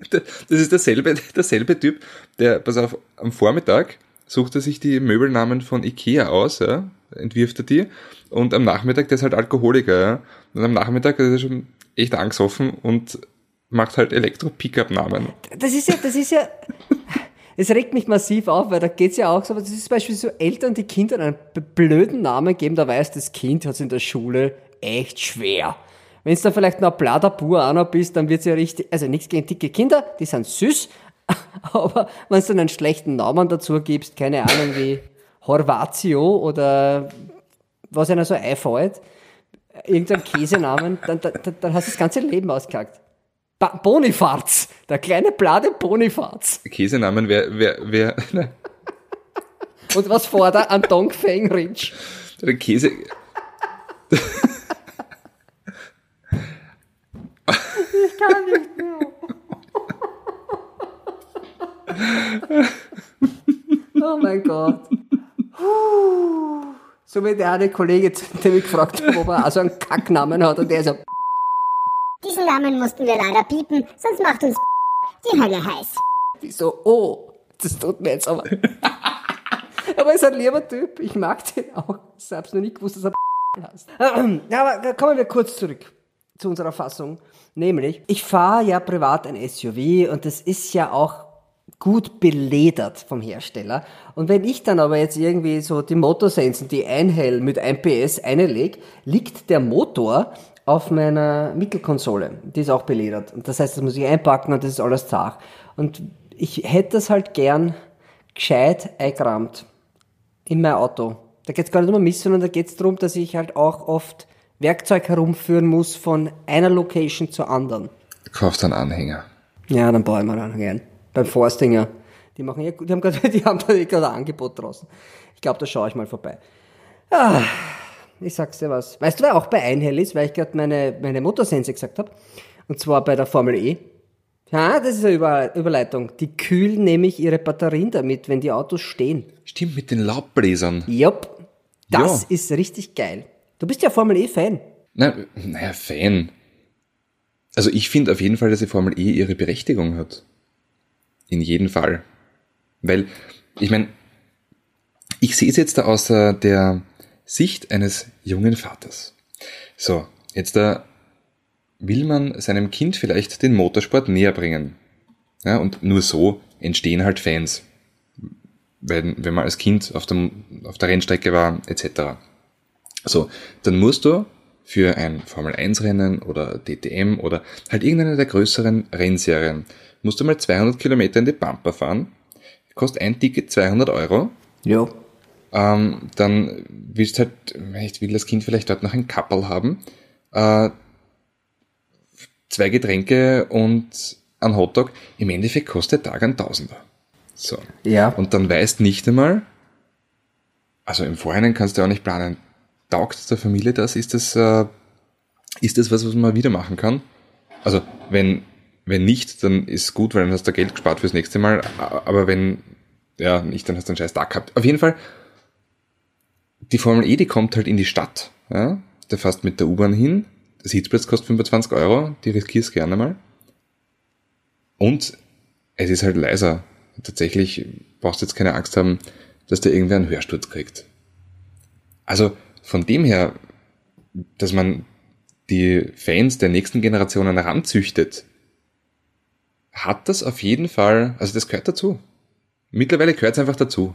Speaker 2: Das ist derselbe, derselbe Typ, der, pass auf, am Vormittag sucht er sich die Möbelnamen von Ikea aus, ja, entwirft er die, und am Nachmittag, der ist halt Alkoholiker, ja, und am Nachmittag ist er schon echt angesoffen und macht halt Elektro-Pickup-Namen.
Speaker 1: Das ist ja, das ist ja, es regt mich massiv auf, weil da geht's ja auch so, das ist zum Beispiel so Eltern, die Kindern einen blöden Namen geben, da weiß das Kind hat's in der Schule echt schwer. Wenn du da vielleicht noch ein Bladerbur auch noch bist, dann wird's ja richtig, also nichts gegen dicke Kinder, die sind süß, aber wenn du dann einen schlechten Namen dazu gibst, keine Ahnung wie Horvatio oder was einer so einfällt, irgendein Käsenamen, dann, dann, dann- hast du das ganze Leben ausgekackt. Ba Bonifaz, der kleine Blade Bonifaz.
Speaker 2: Käsenamen wäre, wär, wär, ne,
Speaker 1: Und was vor der an Dongfeng Ridge.
Speaker 2: der Käse,
Speaker 1: Ich kann nicht mehr. oh mein Gott. Puh. So wie der eine Kollege, der mich gefragt hat, ob er auch so einen Kacknamen hat und der so,
Speaker 3: Diesen Namen mussten wir leider piepen, sonst macht uns die Hölle heiß.
Speaker 1: ich so, oh, das tut mir jetzt aber. aber er ist ein lieber Typ, ich mag den auch. Ich hab's noch nicht gewusst, dass er heißt. Ja, aber kommen wir kurz zurück zu unserer Fassung. Nämlich, ich fahre ja privat ein SUV und das ist ja auch gut beledert vom Hersteller. Und wenn ich dann aber jetzt irgendwie so die Motorsensen, die Einhell mit 1 PS einleg, liegt der Motor auf meiner Mittelkonsole. Die ist auch beledert. Und das heißt, das muss ich einpacken und das ist alles zart. Und ich hätte das halt gern gescheit eingerammt in mein Auto. Da geht's gar nicht um Mist, sondern da geht's darum, dass ich halt auch oft Werkzeug herumführen muss von einer Location zur anderen.
Speaker 2: kaufst einen Anhänger.
Speaker 1: Ja, dann baue ich mal einen ein. Beim Forstinger. Die machen ja gut, die haben gerade, die haben eh gerade ein Angebot draußen. Ich glaube, da schaue ich mal vorbei. Ah, ich sag's dir was. Weißt du, wer auch bei Einhell ist, weil ich gerade meine, meine Motorsense gesagt habe? Und zwar bei der Formel E. Ja, das ist eine Über Überleitung. Die kühlen nämlich ihre Batterien damit, wenn die Autos stehen.
Speaker 2: Stimmt, mit den Laubbläsern.
Speaker 1: Jupp. Das
Speaker 2: Ja.
Speaker 1: ist richtig geil. Du bist ja Formel E-Fan.
Speaker 2: Na, naja, Fan. Also ich finde auf jeden Fall, dass die Formel E ihre Berechtigung hat. In jedem Fall. Weil, ich meine, ich sehe es jetzt da aus äh, der Sicht eines jungen Vaters. So, jetzt da will man seinem Kind vielleicht den Motorsport näher bringen. Ja, und nur so entstehen halt Fans. Wenn, wenn man als Kind auf, dem, auf der Rennstrecke war, etc. So, dann musst du für ein Formel 1 Rennen oder DTM oder halt irgendeine der größeren Rennserien, musst du mal 200 Kilometer in die Pampa fahren, kostet ein Ticket 200 Euro,
Speaker 1: Ja.
Speaker 2: ähm, dann willst halt, ich will das Kind vielleicht dort noch ein Kappel haben, äh, zwei Getränke und ein Hotdog, im Endeffekt kostet der Tag ein Tausender. So.
Speaker 1: Ja.
Speaker 2: Und dann weißt nicht einmal, also im Vorhinein kannst du auch nicht planen, taugt der Familie das? Ist das, äh, ist das was, was man wieder machen kann? Also, wenn, wenn nicht, dann ist gut, weil dann hast du Geld gespart fürs nächste Mal. Aber wenn, ja, nicht, dann hast du einen scheiß Tag gehabt. Auf jeden Fall, die Formel E, die kommt halt in die Stadt. Ja? Da fährst mit der U-Bahn hin. Der Sitzplatz kostet 25 Euro. Die riskierst gerne mal. Und es ist halt leiser. Tatsächlich brauchst du jetzt keine Angst haben, dass der irgendwer einen Hörsturz kriegt. Also von dem her, dass man die Fans der nächsten Generationen heranzüchtet, hat das auf jeden Fall, also das gehört dazu. Mittlerweile gehört es einfach dazu.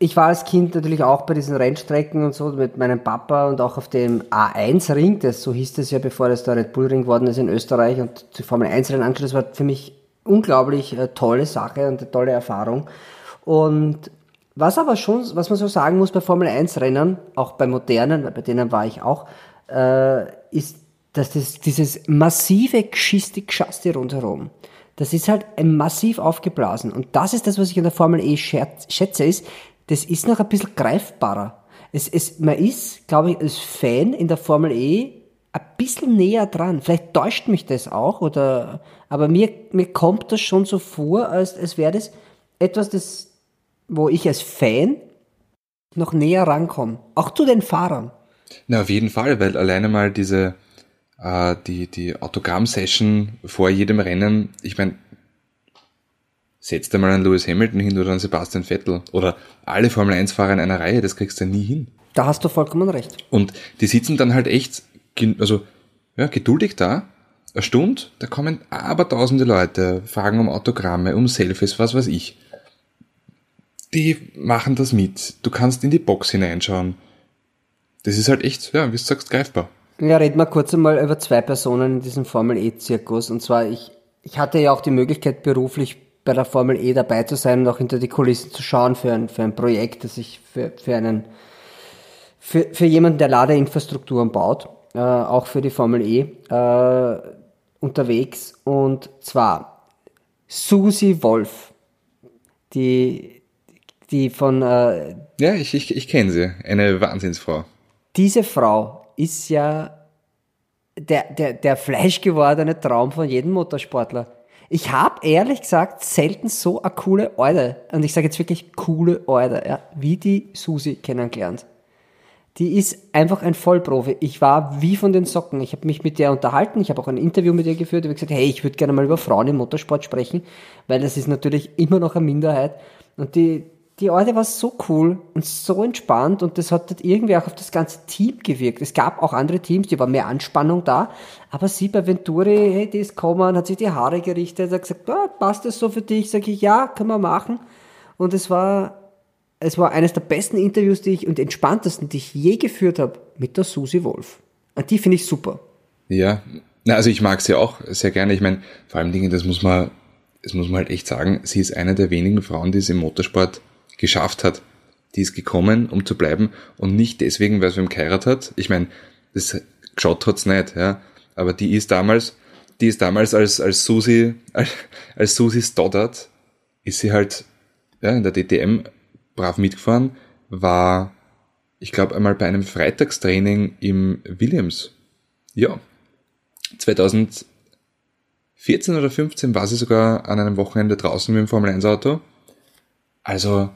Speaker 1: Ich war als Kind natürlich auch bei diesen Rennstrecken und so mit meinem Papa und auch auf dem A1-Ring, das so hieß es ja, bevor das der Red Bull Ring geworden ist in Österreich und zu Formel 1 Rennen angeschaut. Das war für mich unglaublich äh, tolle Sache und eine tolle Erfahrung. Und was aber schon, was man so sagen muss bei Formel 1 Rennen, auch bei modernen, bei denen war ich auch, äh, ist, dass das, dieses massive Geschiste, Geschaste rundherum, das ist halt massiv aufgeblasen. Und das ist das, was ich an der Formel E schätze, ist, das ist noch ein bisschen greifbarer. Es, es, man ist, glaube ich, als Fan in der Formel E ein bisschen näher dran. Vielleicht täuscht mich das auch, oder, aber mir, mir kommt das schon so vor, als, als wäre das etwas, das, wo ich als Fan noch näher rankomme. Auch zu den Fahrern.
Speaker 2: Na, auf jeden Fall, weil alleine mal diese, äh, die, die Autogramm-Session vor jedem Rennen, ich meine, setz dir mal einen Lewis Hamilton hin oder einen Sebastian Vettel oder alle Formel 1-Fahrer in einer Reihe, das kriegst du nie hin.
Speaker 1: Da hast du vollkommen recht.
Speaker 2: Und die sitzen dann halt echt, also, ja, geduldig da, eine Stunde, da kommen aber tausende Leute, fragen um Autogramme, um Selfies, was weiß ich. Die machen das mit. Du kannst in die Box hineinschauen. Das ist halt echt, ja, wie du sagst, greifbar.
Speaker 1: Ja, reden wir kurz einmal über zwei Personen in diesem Formel E-Zirkus. Und zwar, ich, ich hatte ja auch die Möglichkeit, beruflich bei der Formel E dabei zu sein und auch hinter die Kulissen zu schauen für ein, für ein Projekt, das ich für, für einen, für, für jemanden, der Ladeinfrastrukturen baut, äh, auch für die Formel E, äh, unterwegs. Und zwar Susi Wolf, die, die von... Äh,
Speaker 2: ja, ich, ich, ich kenne sie. Eine Wahnsinnsfrau.
Speaker 1: Diese Frau ist ja der, der, der fleischgewordene Traum von jedem Motorsportler. Ich habe ehrlich gesagt selten so eine coole Eude, und ich sage jetzt wirklich coole Eude, ja, wie die Susi kennengelernt. Die ist einfach ein Vollprofi. Ich war wie von den Socken. Ich habe mich mit der unterhalten. Ich habe auch ein Interview mit ihr geführt. Ich habe gesagt, hey, ich würde gerne mal über Frauen im Motorsport sprechen, weil das ist natürlich immer noch eine Minderheit. Und die, die Orte war so cool und so entspannt und das hat halt irgendwie auch auf das ganze Team gewirkt. Es gab auch andere Teams, die war mehr Anspannung da, aber sie bei Venturi, hey, die ist gekommen, hat sich die Haare gerichtet, hat gesagt, ah, passt das so für dich? Sag ich, ja, können wir machen. Und es war, es war eines der besten Interviews, die ich und entspanntesten, die ich je geführt habe, mit der Susi Wolf. Und die finde ich super.
Speaker 2: Ja, also ich mag sie auch sehr gerne. Ich meine, vor allem Dinge, das muss man, das muss man halt echt sagen, sie ist eine der wenigen Frauen, die es im Motorsport geschafft hat. Die ist gekommen, um zu bleiben und nicht deswegen, weil sie ihm geheiratet hat. Ich meine, das geschaut hat's nicht, ja. Aber die ist damals, die ist damals als, als Susi, als, als Susi Stoddard, ist sie halt, ja, in der DTM brav mitgefahren, war, ich glaube, einmal bei einem Freitagstraining im Williams. Ja. 2014 oder 15 war sie sogar an einem Wochenende draußen mit dem Formel 1 Auto. Also,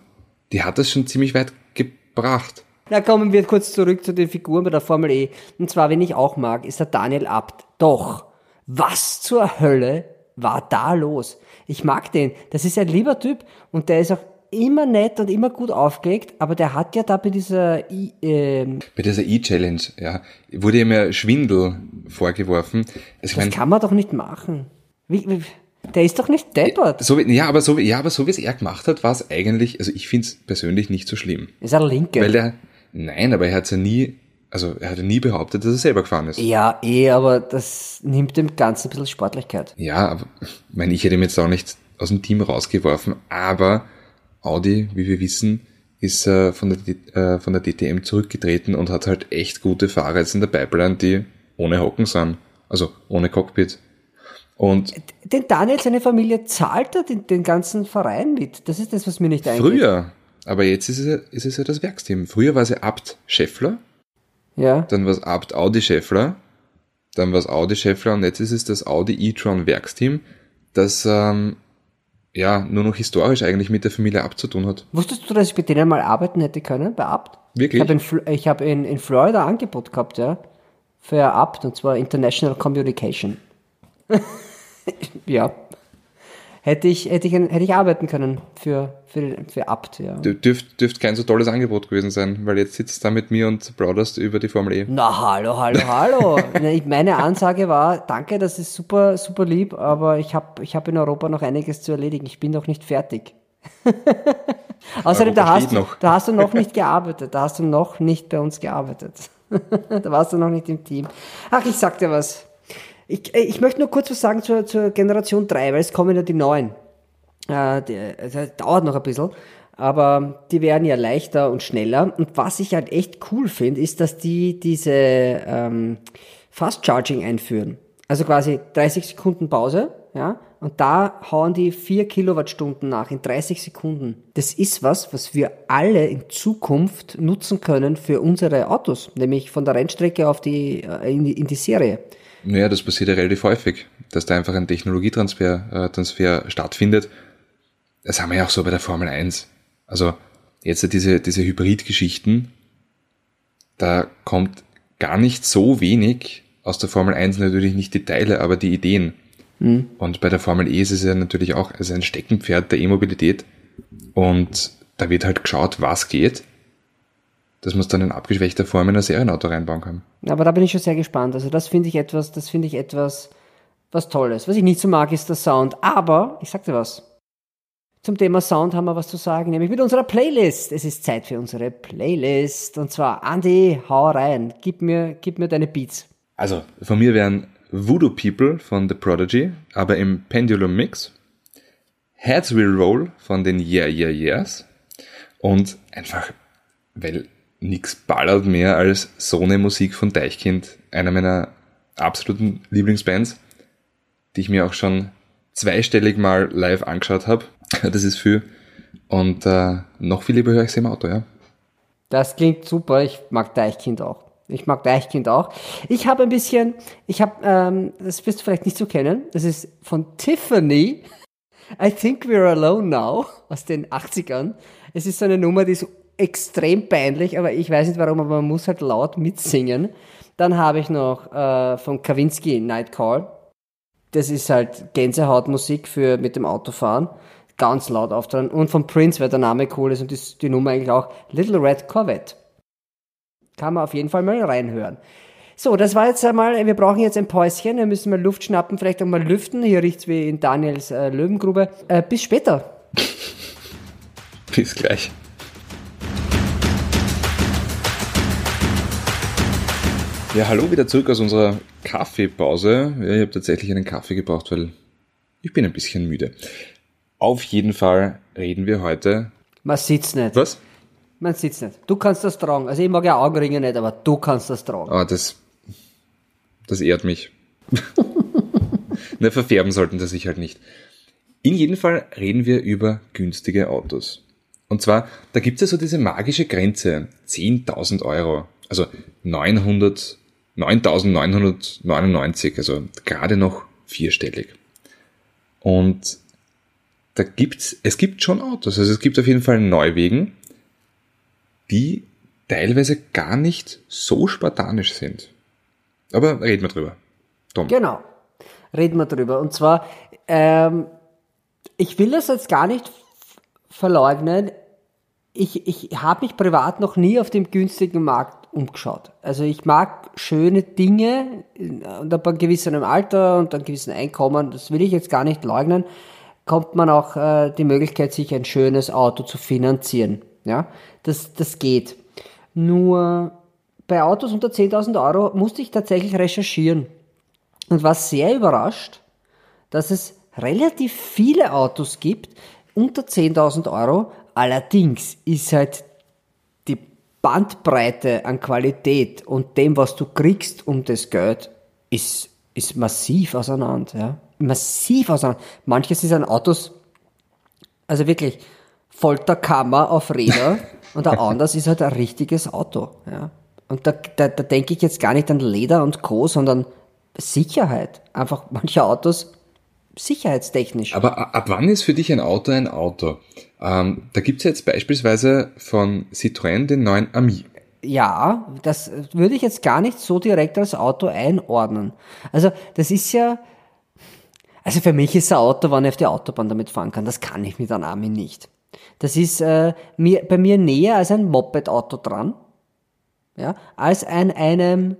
Speaker 2: die hat das schon ziemlich weit gebracht.
Speaker 1: Na, kommen wir kurz zurück zu den Figuren bei der Formel E. Und zwar, wen ich auch mag, ist der Daniel Abt. Doch, was zur Hölle war da los? Ich mag den. Das ist ein lieber Typ und der ist auch immer nett und immer gut aufgelegt, aber der hat ja da bei dieser
Speaker 2: I, ähm, bei dieser E-Challenge, ja, wurde ihm ja Schwindel vorgeworfen. Also
Speaker 1: das mein, kann man doch nicht machen. Wie, wie, der ist doch nicht deppert.
Speaker 2: So, ja, aber so, ja, aber so wie es er gemacht hat, war es eigentlich, also ich finde es persönlich nicht so schlimm.
Speaker 1: Ist er Linke?
Speaker 2: Weil er, nein, aber er hat ja nie, also er hat ja nie behauptet, dass er selber gefahren ist.
Speaker 1: Ja, eh, aber das nimmt dem Ganzen ein bisschen Sportlichkeit.
Speaker 2: Ja, aber, ich meine, ich hätte ihn jetzt auch nicht aus dem Team rausgeworfen, aber Audi, wie wir wissen, ist äh, von, der, äh, von der DTM zurückgetreten und hat halt echt gute Fahrer jetzt in der Pipeline, die ohne Hocken sind. Also ohne Cockpit. Und
Speaker 1: den Daniel, seine Familie zahlt er den, den ganzen Verein mit. Das ist das, was mir nicht eingeht.
Speaker 2: Früher, aber jetzt ist es, ja, ist es ja das Werksteam. Früher war es ja Abt Scheffler.
Speaker 1: Ja.
Speaker 2: Dann war es Abt Audi Scheffler. Dann war es Audi Scheffler und jetzt ist es das Audi e-tron Werksteam, das ähm, ja nur noch historisch eigentlich mit der Familie Abt zu tun hat.
Speaker 1: Wusstest du, dass ich bei denen mal arbeiten hätte können, bei Abt?
Speaker 2: Wirklich?
Speaker 1: Ich habe in, ich hab in, in Florida ein Angebot gehabt, ja, für Abt, und zwar International Communication. ja. hätte ich, hätte ich, hätte ich arbeiten können für, für, für Abt, ja.
Speaker 2: Dür- Dürft, dürft kein so tolles Angebot gewesen sein, weil jetzt sitzt da mit mir und plauderst über die Formel E.
Speaker 1: Na, hallo, hallo, hallo. Meine Ansage war, danke, das ist super, super lieb, aber ich habe ich hab in Europa noch einiges zu erledigen. Ich bin noch nicht fertig. Außerdem, da hast, du, da hast du noch nicht gearbeitet. Da hast du noch nicht bei uns gearbeitet. da warst du noch nicht im Team. Ach, ich sag dir was. Ich, äh, ich möchte nur kurz was sagen zur, zur Generation 3, weil es kommen ja die neuen. Äh, das dauert noch ein bisschen, aber die werden ja leichter und schneller. Und was ich halt echt cool finde, ist, dass die diese ähm, Fast Charging einführen. Also quasi 30 Sekunden Pause, ja, und da hauen die 4 Kilowattstunden nach in 30 Sekunden. Das ist was, was wir alle in Zukunft nutzen können für unsere Autos, nämlich von der Rennstrecke auf die, äh, in, die in die Serie.
Speaker 2: Naja, das passiert ja relativ häufig, dass da einfach ein Technologietransfer äh, Transfer stattfindet. Das haben wir ja auch so bei der Formel 1. Also jetzt diese, diese Hybrid-Geschichten, da kommt gar nicht so wenig aus der Formel 1, natürlich nicht die Teile, aber die Ideen. Und bei der Formel E ist es ja natürlich auch also ein Steckenpferd der E-Mobilität. Und da wird halt geschaut, was geht, dass man es dann in abgeschwächter Form in ein Serienauto reinbauen kann.
Speaker 1: Aber da bin ich schon sehr gespannt. Also das finde ich etwas, das finde ich etwas, was Tolles. Was ich nicht so mag, ist der Sound. Aber, ich sag dir was. Zum Thema Sound haben wir was zu sagen, nämlich mit unserer Playlist. Es ist Zeit für unsere Playlist. Und zwar, Andy, hau rein. Gib mir, gib mir deine Beats.
Speaker 2: Also, von mir wären Voodoo People von The Prodigy, aber im Pendulum Mix. Heads Will Roll von den Yeah Yeah Yeahs. Und einfach, weil nix ballert mehr als so eine Musik von Deichkind, einer meiner absoluten Lieblingsbands, die ich mir auch schon zweistellig mal live angeschaut habe. Das ist viel. Und äh, noch viel lieber höre ich sie im Auto, ja.
Speaker 1: Das klingt super. Ich mag Deichkind auch. Ich mag Deichkind auch. Ich habe ein bisschen, ich habe, ähm, das wirst du vielleicht nicht so kennen. Das ist von Tiffany. I think we're alone now aus den 80ern. Es ist so eine Nummer, die ist extrem peinlich, aber ich weiß nicht warum, aber man muss halt laut mitsingen. Dann habe ich noch äh, von Kavinsky Night Call. Das ist halt Gänsehautmusik für mit dem Autofahren. Ganz laut auftreten. Und von Prince, weil der Name cool ist und die, die Nummer eigentlich auch Little Red Corvette. Kann man auf jeden Fall mal reinhören. So, das war jetzt einmal, wir brauchen jetzt ein Päuschen, wir müssen mal Luft schnappen, vielleicht auch mal lüften. Hier riecht's wie in Daniels äh, Löwengrube. Äh, bis später.
Speaker 2: Bis gleich. Ja, hallo wieder zurück aus unserer Kaffeepause. Ja, ich habe tatsächlich einen Kaffee gebraucht, weil ich bin ein bisschen müde. Auf jeden Fall reden wir heute.
Speaker 1: Man sitzt nicht.
Speaker 2: Was?
Speaker 1: Man sitzt nicht. Du kannst das tragen. Also ich mag ja Augenringe nicht, aber du kannst das tragen.
Speaker 2: Ah, das, das ehrt mich. ne, verfärben sollten sie sich halt nicht. In jedem Fall reden wir über günstige Autos. Und zwar, da gibt es ja so diese magische Grenze, 10.000 Euro. Also 900, 9.999, also gerade noch vierstellig. Und da gibt's, es gibt schon Autos. Also es gibt auf jeden Fall Neuwegen, die teilweise gar nicht so spartanisch sind. Aber reden wir drüber. Tom.
Speaker 1: Genau. Reden wir drüber. Und zwar, ähm, ich will das jetzt gar nicht verleugnen. Ich, ich habe mich privat noch nie auf dem günstigen Markt umgeschaut. Also ich mag schöne Dinge und ab einem gewissen Alter und einem gewissen Einkommen, das will ich jetzt gar nicht leugnen, kommt man auch äh, die Möglichkeit, sich ein schönes Auto zu finanzieren. Ja, das, das geht. Nur bei Autos unter 10.000 Euro musste ich tatsächlich recherchieren und war sehr überrascht, dass es relativ viele Autos gibt unter 10.000 Euro. Allerdings ist halt Bandbreite an Qualität und dem, was du kriegst um das Geld, ist, ist massiv auseinander. Ja? Massiv auseinander. Manches ist an Autos, also wirklich Folterkammer auf Räder und ein anderes ist halt ein richtiges Auto. Ja? Und da, da, da denke ich jetzt gar nicht an Leder und Co., sondern Sicherheit. Einfach manche Autos sicherheitstechnisch.
Speaker 2: Aber ab wann ist für dich ein Auto ein Auto? Ähm, da gibt's jetzt beispielsweise von Citroën den neuen Ami.
Speaker 1: Ja, das würde ich jetzt gar nicht so direkt als Auto einordnen. Also das ist ja, Also für mich ist ein Auto, wenn ich auf die Autobahn damit fahren kann, das kann ich mit einem Army nicht. Das ist äh, mir, bei mir näher als ein Moped-Auto dran, ja, als an einem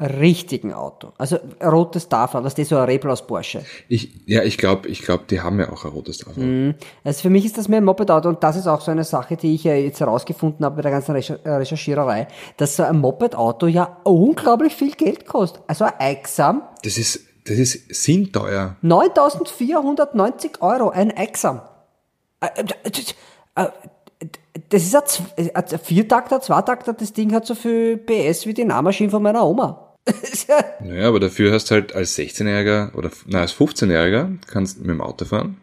Speaker 1: richtigen Auto. Also rotes Tafel, was das so ein Rebel aus Porsche.
Speaker 2: Ich, ja, ich glaube, ich glaub, die haben ja auch ein rotes Tafel.
Speaker 1: Also für mich ist das mehr ein Moped-Auto und das ist auch so eine Sache, die ich ja jetzt herausgefunden habe bei der ganzen Recher- äh, Recherchiererei, dass so ein Moped-Auto ja unglaublich viel Geld kostet. Also ein Exam,
Speaker 2: Das ist, das ist sinnteuer.
Speaker 1: 9490 Euro, ein Exam. Äh, äh, äh, Das ist ein Z- ein Viertakter, Zweitakter, das Ding hat so viel PS wie die Nahmaschine von meiner Oma.
Speaker 2: Naja, aber dafür hast du halt als 16-Jähriger oder na, als 15-Jähriger kannst mit dem Auto fahren.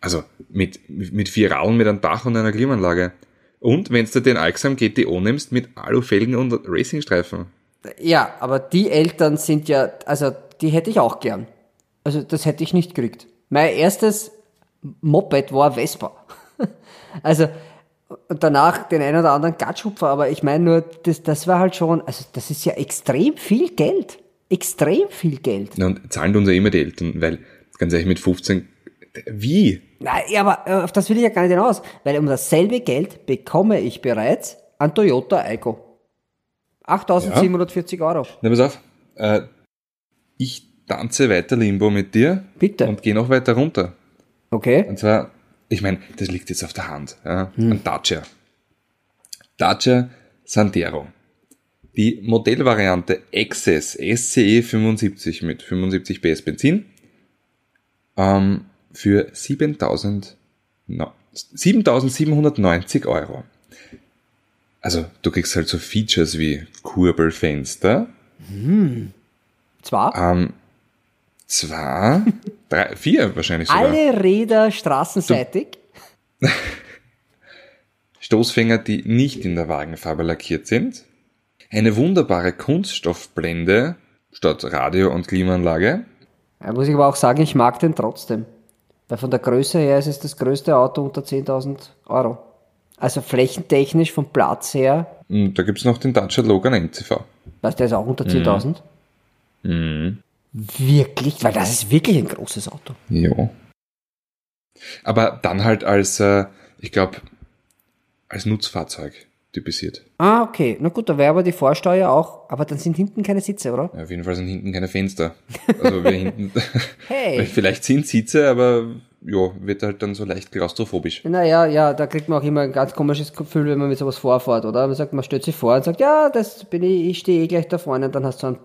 Speaker 2: Also mit, mit vier Rauen, mit einem Dach und einer Klimaanlage. Und wenn du den Alxam GTO nimmst, mit Alufelgen und Racingstreifen.
Speaker 1: Ja, aber die Eltern sind ja, also die hätte ich auch gern. Also das hätte ich nicht gekriegt. Mein erstes Moped war ein Vespa. Also und danach den einen oder anderen Gatschhupfer, aber ich meine nur, das, das war halt schon, also das ist ja extrem viel Geld. Extrem viel Geld.
Speaker 2: Na, Und zahlen uns ja immer die Eltern, weil, ganz ehrlich, mit 15, wie?
Speaker 1: Nein, ja, aber äh, auf das will ich ja gar nicht hinaus, weil um dasselbe Geld bekomme ich bereits ein Toyota Aygo. 8.740 Euro.
Speaker 2: Na, pass auf, äh, ich tanze weiter Limbo mit dir.
Speaker 1: Bitte.
Speaker 2: Und gehe noch weiter runter.
Speaker 1: Okay.
Speaker 2: Und zwar, ich meine, das liegt jetzt auf der Hand. Ja? Ein Dacia. Dacia Sandero. Die Modellvariante XS SCE 75 mit 75 PS Benzin ähm, für 7000 no, 7790 Euro. Also du kriegst halt so Features wie Kurbelfenster,
Speaker 1: Zwar.
Speaker 2: ähm, zwei, drei, vier wahrscheinlich sogar.
Speaker 1: Alle Räder straßenseitig.
Speaker 2: Stoßfänger, die nicht in der Wagenfarbe lackiert sind, eine wunderbare Kunststoffblende statt Radio- und Klimaanlage,
Speaker 1: Ja, muss ich aber auch sagen, ich mag den trotzdem. Weil von der Größe her ist es das größte Auto unter 10.000 Euro. Also flächentechnisch vom Platz her,
Speaker 2: und da gibt's noch den Dacia Logan MCV.
Speaker 1: was der ist auch unter 10.000. Wirklich? Weil das ist wirklich ein großes Auto.
Speaker 2: Ja. Aber dann halt als, äh, ich glaube, als Nutzfahrzeug typisiert.
Speaker 1: Ah, okay. Na gut, da wäre aber die Vorsteuer auch, aber dann sind hinten keine Sitze, oder?
Speaker 2: Ja, auf jeden Fall sind hinten keine Fenster. Also wir hinten,
Speaker 1: Hey.
Speaker 2: vielleicht sind Sitze, aber ja, wird halt dann so leicht klaustrophobisch.
Speaker 1: Naja, ja, da kriegt man auch immer ein ganz komisches Gefühl, wenn man mit sowas vorfährt, oder? Man sagt, man stellt sich vor und sagt, ja, das bin ich, ich stehe eh gleich da vorne und dann hast du so einen,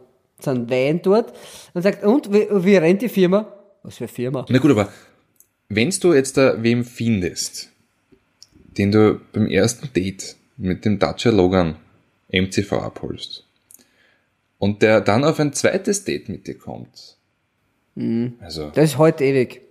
Speaker 1: so einen Van dort und sagt, und, wie, wie rennt die Firma? Was für Firma?
Speaker 2: Na gut, aber wenn's du jetzt da wem findest, den du beim ersten Date mit dem Dacia Logan MCV abholst und der dann auf ein zweites Date mit dir kommt, also
Speaker 1: Das ist heute ewig.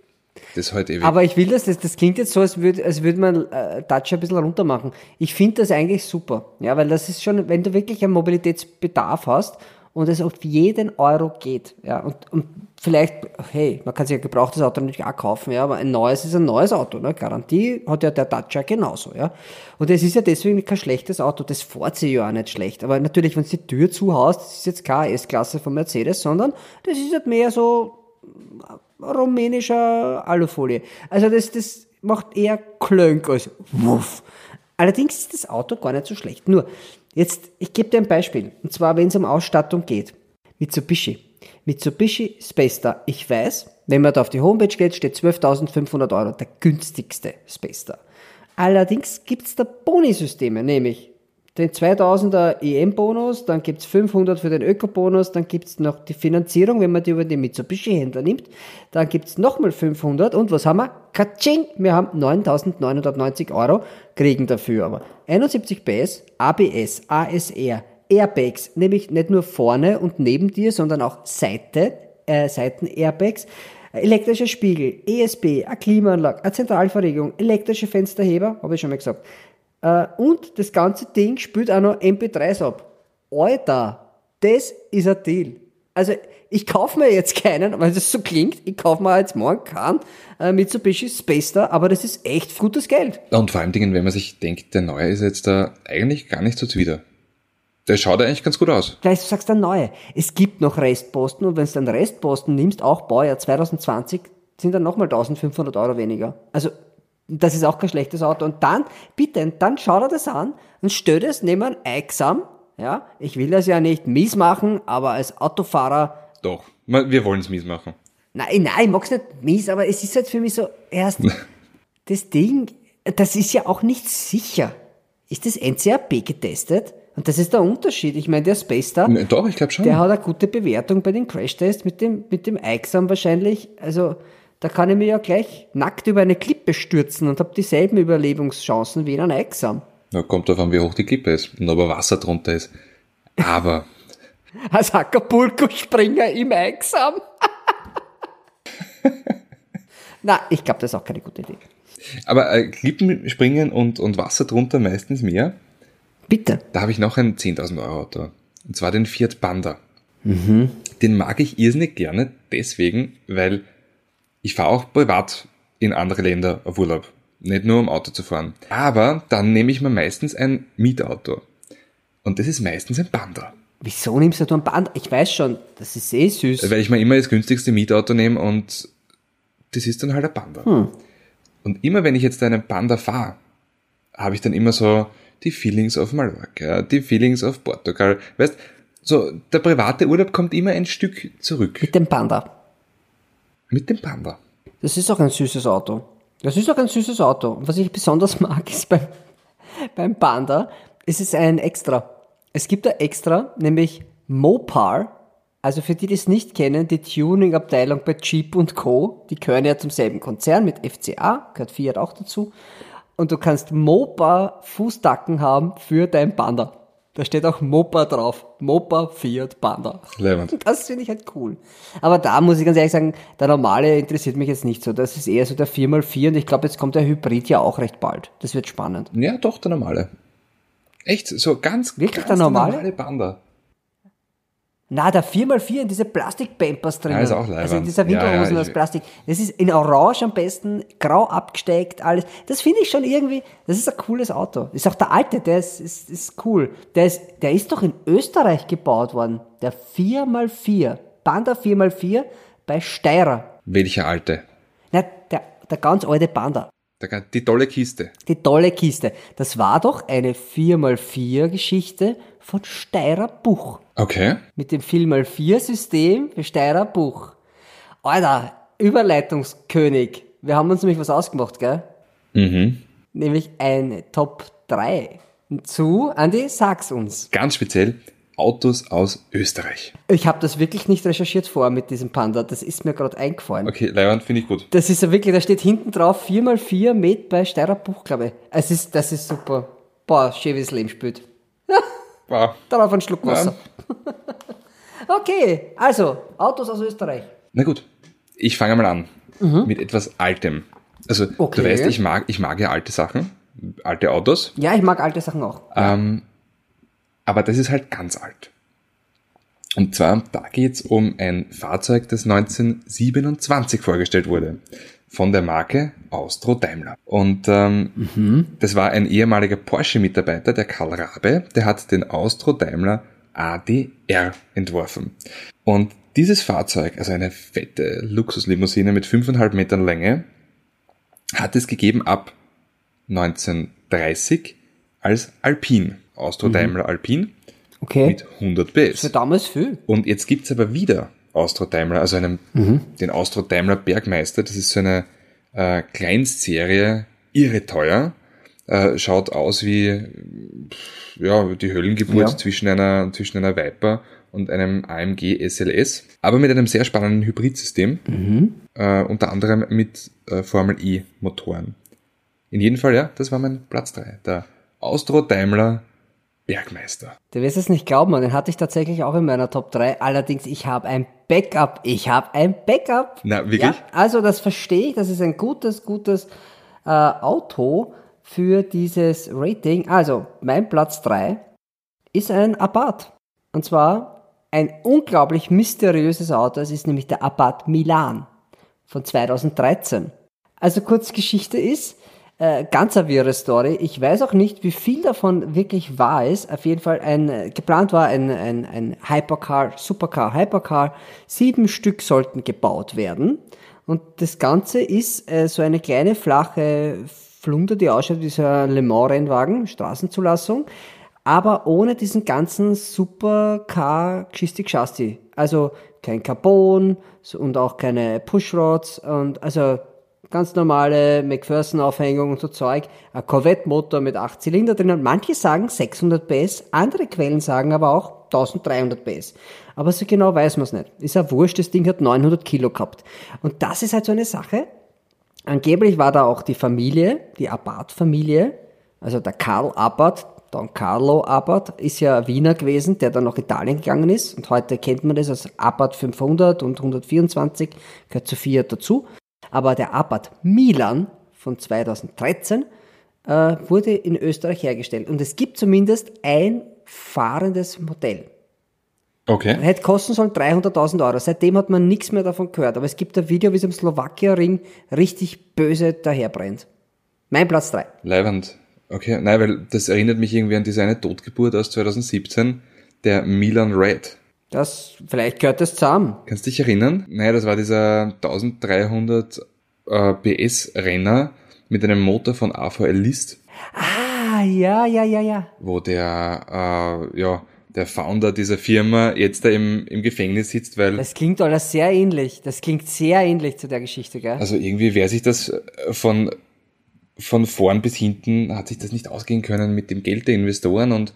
Speaker 2: das ist heute ewig.
Speaker 1: Aber ich will das, das, das klingt jetzt so, als würde als würd man äh, Dacia ein bisschen runter machen. Ich finde das eigentlich super. Ja, weil das ist schon, wenn du wirklich einen Mobilitätsbedarf hast und es auf jeden Euro geht. Ja, und, und vielleicht, hey, man kann sich ein gebrauchtes Auto natürlich auch kaufen, ja, aber ein neues ist ein neues Auto. Ne? Garantie hat ja der Dacia genauso. Ja. Und es ist ja deswegen kein schlechtes Auto. Das fährt sich ja auch nicht schlecht. Aber natürlich, wenn du die Tür zuhaust, das ist jetzt keine S-Klasse von Mercedes, sondern das ist halt mehr so rumänischer Alufolie. Also das, das macht eher Klönk als Wuff. Allerdings ist das Auto gar nicht so schlecht. Nur, jetzt, ich gebe dir ein Beispiel. Und zwar, wenn es um Ausstattung geht. Mitsubishi. Mitsubishi Space. Ich weiß, wenn man da auf die Homepage geht, steht 12.500 Euro. Der günstigste Space. Allerdings gibt's da Bonisysteme, nämlich den 2000er EM-Bonus, dann gibt's 500 für den Öko-Bonus, dann gibt's noch die Finanzierung, wenn man die über den Mitsubishi-Händler nimmt, dann gibt's nochmal 500 und was haben wir? Katsching! Wir haben 9990 Euro, kriegen dafür aber 71 PS, ABS, ASR, Airbags, nämlich nicht nur vorne und neben dir, sondern auch Seite, äh, Seiten-Airbags, elektrische Spiegel, ESP, eine Klimaanlage, eine Zentralverriegelung, elektrische Fensterheber, habe ich schon mal gesagt. Äh, und das ganze Ding spielt auch noch MP3s ab. Alter, das ist ein Deal. Also, ich kaufe mir jetzt keinen, weil das so klingt, ich kaufe mir jetzt morgen keinen äh, Mitsubishi Space Star, aber das ist echt gutes Geld.
Speaker 2: und vor allen Dingen, wenn man sich denkt, der neue ist jetzt da eigentlich gar nicht so zuwider. Der schaut eigentlich ganz gut aus.
Speaker 1: Vielleicht du sagst dann neue. Es gibt noch Restposten und wenn du dann Restposten nimmst, auch Baujahr 2020, sind dann nochmal 1500 Euro weniger. Also das ist auch kein schlechtes Auto. Und dann, bitte, dann schau dir das an und stell es neben ein Exam. Ja, ich will das ja nicht mies machen, aber als Autofahrer,
Speaker 2: Doch, wir wollen es mies machen.
Speaker 1: nein, nein, ich mag's nicht mies, aber es ist halt für mich so, erst, das Ding, das ist ja auch nicht sicher. Ist das NCAP getestet? Und das ist der Unterschied. Ich meine, der Space Star,
Speaker 2: Ne, Doch, ich glaube schon.
Speaker 1: der hat eine gute Bewertung bei den Crashtests mit dem, mit dem Exam wahrscheinlich. Also, da kann ich mir ja gleich nackt über eine Klippe stürzen und habe dieselben Überlebenschancen wie in einem Exam.
Speaker 2: Na, kommt an, wie hoch die Klippe ist und ob Wasser drunter ist. Aber
Speaker 1: Als Acapulco-Springer im Exam. Na, ich glaube, das ist auch keine gute Idee.
Speaker 2: Aber äh, Klippen springen und, und Wasser drunter meistens mehr.
Speaker 1: Bitte.
Speaker 2: Da habe ich noch ein 10.000 Euro Auto. Und zwar den Fiat Panda. Den mag ich irrsinnig gerne, deswegen, weil ich fahre auch privat in andere Länder auf Urlaub. Nicht nur um Auto zu fahren. Aber dann nehme ich mir meistens ein Mietauto. Und das ist meistens ein Panda.
Speaker 1: Wieso nimmst du ein Band? Ich weiß schon, das ist eh süß.
Speaker 2: Weil ich mir immer das günstigste Mietauto nehme und das ist dann halt ein Panda. Und immer wenn ich jetzt einen Panda fahre, habe ich dann immer so die Feelings auf Mallorca, die Feelings auf Portugal. Weißt, so der private Urlaub kommt immer ein Stück zurück
Speaker 1: Mit dem Panda.
Speaker 2: Mit dem Panda.
Speaker 1: Das ist auch ein süßes Auto. Das ist auch ein süßes Auto. Was ich besonders mag, ist beim, beim Panda, es ist ein Extra. Es gibt ein Extra, nämlich Mopar. Also für die, die es nicht kennen, die Tuning-Abteilung bei Jeep und Co., die gehören ja zum selben Konzern mit FCA, gehört Fiat auch dazu. Und du kannst Mopar Fußdacken haben für dein Panda. Da steht auch Mopar drauf. Mopar Fiat Panda.
Speaker 2: Leibend.
Speaker 1: Das finde ich halt cool. Aber da muss ich ganz ehrlich sagen, der normale interessiert mich jetzt nicht so. Das ist eher so der 4x4 und ich glaube, jetzt kommt der Hybrid ja auch recht bald. Das wird spannend.
Speaker 2: Ja, doch, der normale. Echt, so ganz,
Speaker 1: Wirklich
Speaker 2: ganz
Speaker 1: der normale?
Speaker 2: Panda.
Speaker 1: Na, der 4x4 in diese Plastik-Pampers drin.
Speaker 2: Ja, ist auch leibend.
Speaker 1: Also in dieser
Speaker 2: Ja, ja,
Speaker 1: Winterhosen
Speaker 2: ich-
Speaker 1: aus Plastik. Das ist in Orange am besten, grau abgesteckt, alles. Das finde ich schon irgendwie, das ist ein cooles Auto. Ist auch der alte, der ist, ist, ist cool. Der ist, der ist doch in Österreich gebaut worden. Der 4x4. Panda 4x4 bei Steirer.
Speaker 2: Welcher alte?
Speaker 1: Na, der, der ganz alte Panda.
Speaker 2: Die tolle Kiste.
Speaker 1: Die tolle Kiste. Das war doch eine 4x4-Geschichte von Steirer Buch.
Speaker 2: Okay.
Speaker 1: Mit dem 4x4-System für Steirer Buch. Alter, Überleitungskönig. Wir haben uns nämlich was ausgemacht, gell?
Speaker 2: Mhm.
Speaker 1: Nämlich eine Top 3. Zu, Andi, sag's uns.
Speaker 2: Ganz speziell Autos aus Österreich.
Speaker 1: Ich habe das wirklich nicht recherchiert vor mit diesem Panda. Das ist mir gerade eingefallen.
Speaker 2: Okay, Leiband finde ich gut.
Speaker 1: Das ist ja wirklich, da steht hinten drauf 4x4 Met bei Steirer Buch, glaube ich. Es ist, das ist super. Boah, schön, wie das Leben spielt.
Speaker 2: Wow.
Speaker 1: Darauf ein Schluck Wasser. okay, also, Autos aus Österreich.
Speaker 2: Na gut, ich fange mal an mit etwas Altem. Also
Speaker 1: Okay.
Speaker 2: du weißt, ich mag, ich mag ja alte Sachen, alte Autos,
Speaker 1: Ja, ich mag alte Sachen auch.
Speaker 2: ähm, aber das ist halt ganz alt. Und zwar, da geht es um ein Fahrzeug, das 1927 vorgestellt wurde von der Marke Austro Daimler. Und ähm, das war ein ehemaliger Porsche-Mitarbeiter, der Karl Rabe, der hat den Austro Daimler ADR entworfen. Und dieses Fahrzeug, also eine fette Luxuslimousine mit 5,5 Metern Länge, hat es gegeben ab 1930 als Alpine, Austro Daimler Alpine
Speaker 1: Okay.
Speaker 2: mit 100 PS.
Speaker 1: Für damals viel.
Speaker 2: Und jetzt gibt's aber wieder Austro Daimler, also einen, den Austro Daimler Bergmeister. Das ist so eine äh, Kleinstserie, irre teuer. Äh, schaut aus wie ja, die Höllengeburt
Speaker 1: Ja.
Speaker 2: zwischen, einer, zwischen einer Viper und einem AMG SLS. Aber mit einem sehr spannenden Hybridsystem. Äh, unter anderem mit äh, Formel E Motoren. In jedem Fall, ja, das war mein Platz drei Der Austro Daimler Bergmeister.
Speaker 1: Du wirst es nicht glauben, den hatte ich tatsächlich auch in meiner Top 3. Allerdings, ich habe ein Backup. Ich habe ein Backup.
Speaker 2: Na, wirklich?
Speaker 1: Ja, also das verstehe ich. Das ist ein gutes, gutes äh, Auto für dieses Rating. Also, mein Platz 3 ist ein Abarth. Und zwar ein unglaublich mysteriöses Auto. Es ist nämlich der Abarth Milan von 2013. Also Kurzgeschichte ist, Äh, ganz eine wirre Story. Ich weiß auch nicht, wie viel davon wirklich wahr ist. Auf jeden Fall ein, äh, geplant war ein, ein, ein Hypercar, Supercar, Hypercar. Sieben Stück sollten gebaut werden. Und das Ganze ist äh, so eine kleine flache Flunder, die ausschaut wie so ein Le Mans-Rennwagen, Straßenzulassung, aber ohne diesen ganzen Supercar Gistik Chassis. Also kein Carbon und auch keine Pushrods und also ganz normale McPherson-Aufhängung und so Zeug, ein Corvette-Motor mit 8 Zylinder drin. Und manche sagen 600 PS, andere Quellen sagen aber auch 1300 PS. Aber so genau weiß man es nicht. Ist ja wurscht, das Ding hat 900 Kilo gehabt. Und das ist halt so eine Sache. Angeblich war da auch die Familie, die Abbott-Familie, also der Karl Abbott, Don Carlo Abbott, ist ja Wiener gewesen, der dann nach Italien gegangen ist. Und heute kennt man das als Abbott 500 und 124, gehört zu Fiat dazu. Aber der Abarth Milan von 2013 äh, wurde in Österreich hergestellt. Und es gibt zumindest ein fahrendes Modell.
Speaker 2: Okay.
Speaker 1: Hätte kosten sollen 300.000 Euro. Seitdem hat man nichts mehr davon gehört. Aber es gibt ein Video, wie es im Slowakia-Ring richtig böse daherbrennt. Mein Platz 3.
Speaker 2: Leiband. Okay, nein, weil das erinnert mich irgendwie an diese eine Totgeburt aus 2017, der Milan Red.
Speaker 1: Das, vielleicht gehört das zusammen.
Speaker 2: Kannst du dich erinnern? Naja, das war dieser 1300 äh, PS Renner mit einem Motor von AVL List.
Speaker 1: Ah, ja, ja, ja, ja.
Speaker 2: Wo der, äh, ja, der Founder dieser Firma jetzt da im, im Gefängnis sitzt, weil.
Speaker 1: Das klingt alles sehr ähnlich. Das klingt sehr ähnlich zu der Geschichte, gell?
Speaker 2: Also irgendwie wäre sich das von, von vorn bis hinten hat sich das nicht ausgehen können mit dem Geld der Investoren und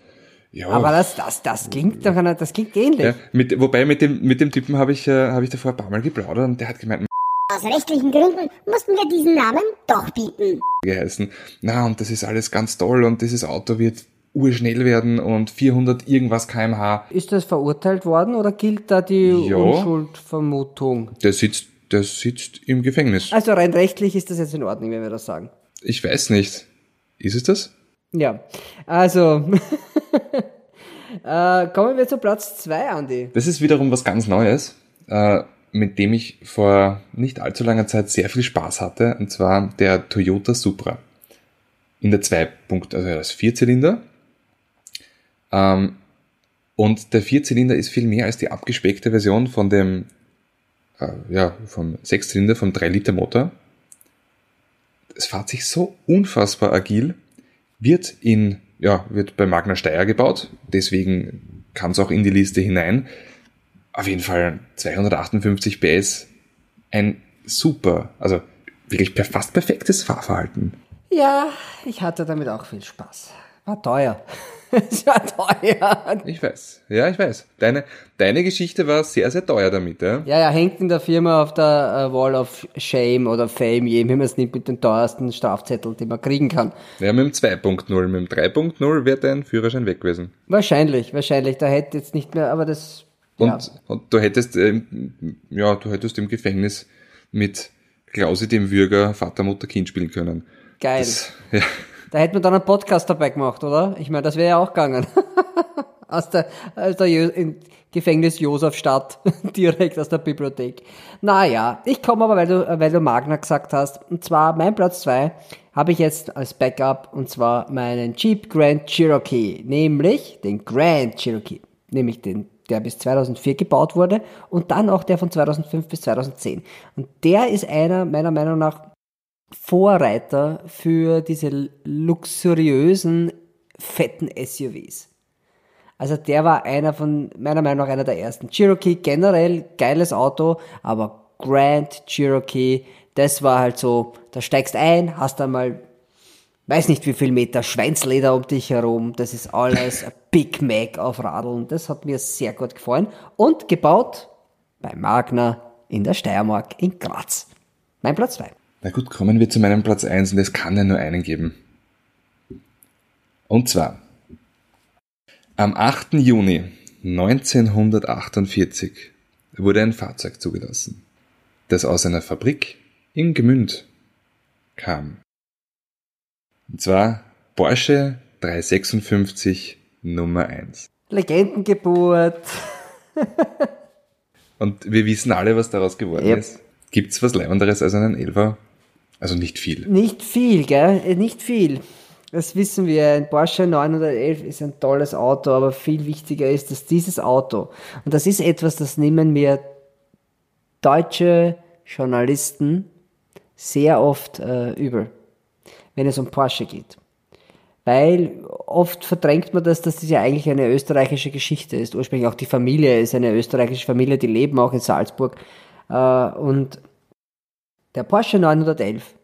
Speaker 2: ja.
Speaker 1: Aber das, das, das klingt doch, einer, das klingt ähnlich. Ja,
Speaker 2: mit, wobei mit dem, mit dem Typen habe ich, äh, habe ich davor ein paar Mal geplaudert und der hat gemeint,
Speaker 3: aus rechtlichen Gründen mussten wir diesen Namen doch bieten.
Speaker 2: Geheißen. Na, und das ist alles ganz toll und dieses Auto wird urschnell werden und 400 irgendwas kmh.
Speaker 1: Ist das verurteilt worden oder gilt da die ja, Unschuldvermutung?
Speaker 2: Der sitzt, der sitzt im Gefängnis.
Speaker 1: Also rein rechtlich ist das jetzt in Ordnung, wenn wir das sagen.
Speaker 2: Ich weiß nicht. Ist es das?
Speaker 1: Ja, also äh, kommen wir zu Platz 2, Andi.
Speaker 2: Das ist wiederum was ganz Neues, äh, mit dem ich vor nicht allzu langer Zeit sehr viel Spaß hatte, und zwar der Toyota Supra. In der 2. also das Vierzylinder. Ähm, und der Vierzylinder ist viel mehr als die abgespeckte Version von dem, äh, ja, vom Sechszylinder, vom 3-Liter-Motor. Es fährt sich so unfassbar agil wird in, ja, wird bei Magna Steyr gebaut, deswegen kann es auch in die Liste hinein. Auf jeden Fall 258 PS, ein super, also wirklich fast perfektes Fahrverhalten.
Speaker 1: Ja, ich hatte damit auch viel Spaß. War teuer. Es war teuer.
Speaker 2: Ich weiß. Ja, ich weiß. Deine, deine Geschichte war sehr, sehr teuer damit, ja?
Speaker 1: Ja, ja, hängt in der Firma auf der uh, Wall of Shame oder Fame, je wie man es nimmt, mit den teuersten Strafzetteln, die man kriegen kann.
Speaker 2: Ja, mit dem 2.0. Mit dem 3.0 wäre dein Führerschein weg gewesen.
Speaker 1: Wahrscheinlich, wahrscheinlich. Da hätte jetzt nicht mehr, aber das.
Speaker 2: Und, ja. und du hättest, ähm, ja, du hättest im Gefängnis mit Klausi dem Würger Vater, Mutter, Kind spielen können.
Speaker 1: Geil. Das, ja. Da hätte man dann einen Podcast dabei gemacht, oder? Ich meine, das wäre ja auch gegangen. aus der, aus der in Gefängnis Josefstadt, direkt aus der Bibliothek. Naja, ich komme aber, weil du, weil du Magna gesagt hast. Und zwar mein Platz zwei habe ich jetzt als Backup und zwar meinen Jeep Grand Cherokee, nämlich den Grand Cherokee, nämlich den der bis 2004 gebaut wurde und dann auch der von 2005 bis 2010. Und der ist einer meiner Meinung nach Vorreiter für diese luxuriösen, fetten SUVs. Also der war einer von, meiner Meinung nach einer der ersten. Cherokee generell geiles Auto, aber Grand Cherokee, das war halt so, da steigst ein, hast einmal, weiß nicht wie viel Meter Schweinsleder um dich herum, das ist alles Big Mac auf Radeln, das hat mir sehr gut gefallen und gebaut bei Magna in der Steiermark in Graz. Mein Platz 2.
Speaker 2: Na gut, kommen wir zu meinem Platz 1 und es kann ja nur einen geben. Und zwar, am 8. Juni 1948 wurde ein Fahrzeug zugelassen, das aus einer Fabrik in Gemünd kam. Und zwar Porsche 356 Nummer 1.
Speaker 1: Legendengeburt.
Speaker 2: Und wir wissen alle, was daraus geworden yep. ist. Gibt's was Leibenderes als einen Elfer Also nicht viel.
Speaker 1: Nicht viel, gell? Äh, Nicht viel. Das wissen wir. Ein Porsche 911 ist ein tolles Auto, aber viel wichtiger ist, dass dieses Auto, und das ist etwas, das nehmen mir deutsche Journalisten sehr oft äh, übel, wenn es um Porsche geht. Weil oft verdrängt man das, dass das ja eigentlich eine österreichische Geschichte ist. Ursprünglich auch die Familie ist eine österreichische Familie, die leben auch in Salzburg. Äh, und der Porsche 911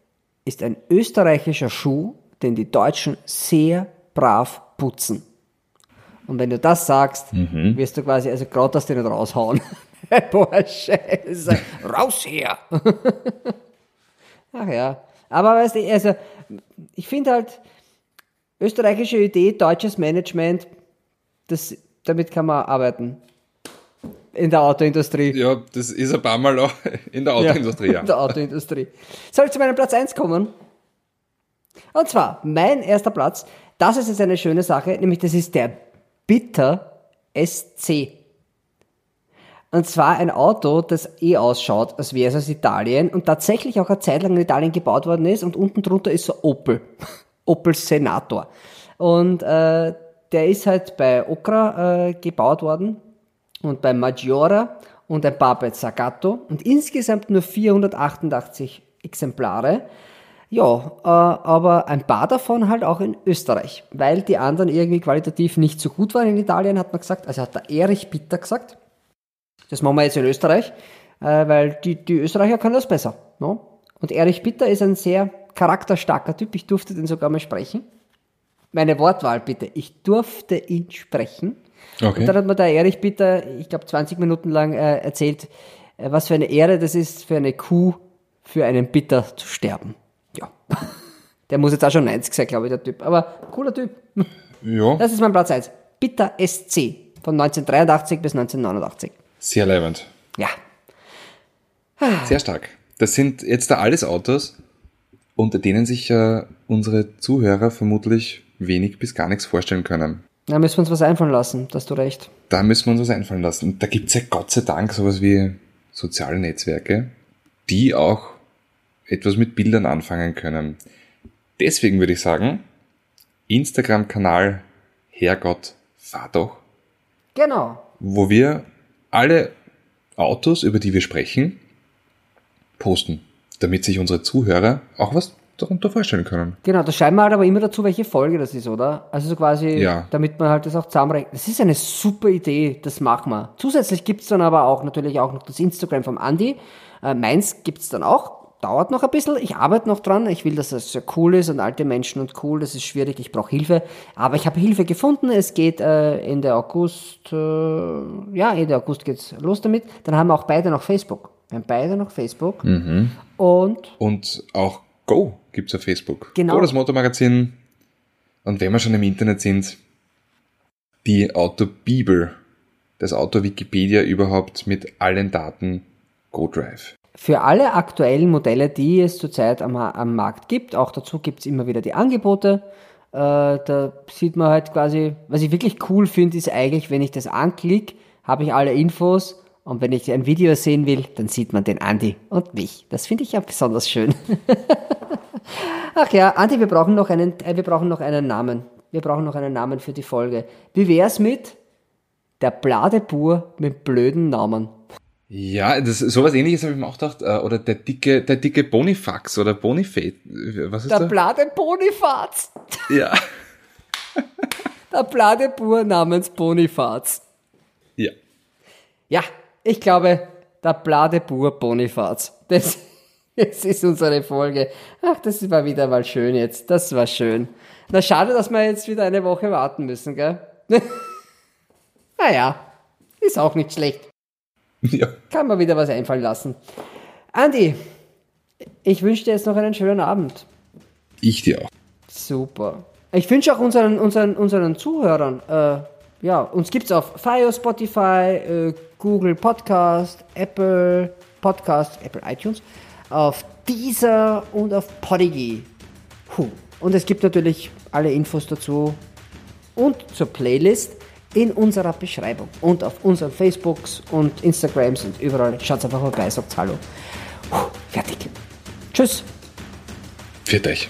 Speaker 1: ist ein österreichischer Schuh, den die Deutschen sehr brav putzen. Und wenn du das sagst, wirst du quasi, also gerade dass die nicht raushauen. Porsche, ist raus hier. Ach ja. Aber weißt du, also, ich finde halt, österreichische Idee, deutsches Management, das, damit kann man arbeiten. In der Autoindustrie.
Speaker 2: Ja, das ist ein paar Mal auch in der Autoindustrie, ja.
Speaker 1: In der Autoindustrie. Soll ich zu meinem Platz 1 kommen? Und zwar, mein erster Platz, das ist jetzt eine schöne Sache, nämlich das ist der Bitter SC. Und zwar ein Auto, das eh ausschaut, als wäre es aus Italien und tatsächlich auch eine Zeit lang in Italien gebaut worden ist und unten drunter ist so Opel. Opel Senator. Und äh, der ist halt bei Okra äh, gebaut worden und bei Maggiora und ein paar bei Zagato und insgesamt nur 488 Exemplare. Ja, äh, aber ein paar davon halt auch in Österreich, weil die anderen irgendwie qualitativ nicht so gut waren in Italien, hat man gesagt. Also hat der Erich Bitter gesagt. Das machen wir jetzt in Österreich, äh, weil die, die Österreicher können das besser. No? Und Erich Bitter ist ein sehr charakterstarker Typ. Ich durfte den sogar mal sprechen. Meine Wortwahl bitte. Ich durfte ihn sprechen.
Speaker 2: Okay.
Speaker 1: Und dann hat mir der Erich Bitter, ich glaube 20 Minuten lang äh, erzählt, äh, was für eine Ehre das ist, für eine Kuh, für einen Bitter zu sterben. Ja. Der muss jetzt auch schon 90 sein, glaube ich, der Typ. Aber cooler Typ.
Speaker 2: Ja,
Speaker 1: Das ist mein Platz 1. Bitter SC. Von 1983 bis 1989.
Speaker 2: sehr leibend.
Speaker 1: Ja.
Speaker 2: Sehr stark. Das sind jetzt da alles Autos, unter denen sich äh, unsere Zuhörer vermutlich wenig bis gar nichts vorstellen können.
Speaker 1: Da müssen wir uns was einfallen lassen, da hast du recht.
Speaker 2: Da müssen wir uns was einfallen lassen. Und da gibt's ja Gott sei Dank sowas wie soziale Netzwerke, die auch etwas mit Bildern anfangen können. Deswegen würde ich sagen, Instagram-Kanal Herrgott, fahr doch,
Speaker 1: Genau.
Speaker 2: wo wir alle Autos, über die wir sprechen, posten, damit sich unsere Zuhörer auch was darunter vorstellen können.
Speaker 1: Genau, da schreiben wir halt aber immer dazu, welche Folge das ist, oder? Also so quasi,
Speaker 2: Ja.
Speaker 1: damit man halt das auch zusammenrechnet. Das ist eine super Idee, das machen wir. Zusätzlich gibt's dann aber auch natürlich auch noch das Instagram vom Andi. Äh, meins gibt's dann auch. Dauert noch ein bisschen. Ich arbeite noch dran. Ich will, dass das sehr cool ist und alte Menschen und cool. Das ist schwierig. Ich brauche Hilfe. Aber ich habe Hilfe gefunden. Es geht äh, Ende August, äh, ja, Ende August geht's los damit. Dann haben wir auch beide noch Facebook. Wir haben beide noch Facebook. Und
Speaker 2: Und auch Go gibt's auf Facebook.
Speaker 1: Genau.
Speaker 2: Go, das Motormagazin. Und wenn wir schon im Internet sind, die Autobibel, das Auto Wikipedia überhaupt mit allen Daten Go Drive.
Speaker 1: Für alle aktuellen Modelle, die es zurzeit am, am Markt gibt, auch dazu gibt's immer wieder die Angebote. Äh, da sieht man halt quasi, was ich wirklich cool finde, ist eigentlich, wenn ich das anklicke, habe ich alle Infos und wenn ich ein Video sehen will, dann sieht man den Andi und mich. Das finde ich ja besonders schön. Ach ja, Andi, wir brauchen noch einen, äh, wir brauchen noch einen Namen. Wir brauchen noch einen Namen für die Folge. Wie wär's mit der Bladebur mit blöden Namen?
Speaker 2: Ja, das, sowas ähnliches habe ich mir auch gedacht. äh, Oder der dicke, der dicke Bonifax oder Bonifate. Was ist
Speaker 1: Der
Speaker 2: der?
Speaker 1: Bladebonifaz.
Speaker 2: ja.
Speaker 1: Der Bladebur namens Bonifaz.
Speaker 2: ja.
Speaker 1: Ja, ich glaube, der Bladebur Bonifaz. Das, das ist unsere Folge. Ach, das war wieder mal schön jetzt. Das war schön. Na, schade, dass wir jetzt wieder eine Woche warten müssen, gell? naja, ist auch nicht schlecht.
Speaker 2: Ja.
Speaker 1: Kann man wieder was einfallen lassen. Andi, ich wünsche dir jetzt noch einen schönen Abend.
Speaker 2: Ich dir auch.
Speaker 1: Super. Ich wünsche auch unseren, unseren, unseren Zuhörern, äh, ja, uns gibt's auf Fire, Spotify, äh, Google Podcast, Apple Podcast, Apple iTunes, auf Deezer und auf Podigy. Puh. Und es gibt natürlich alle Infos dazu und zur Playlist in unserer Beschreibung und auf unseren Facebooks und Instagrams und überall. Schaut einfach vorbei, sagt Hallo. Puh, fertig. Tschüss.
Speaker 2: Pfiat euch.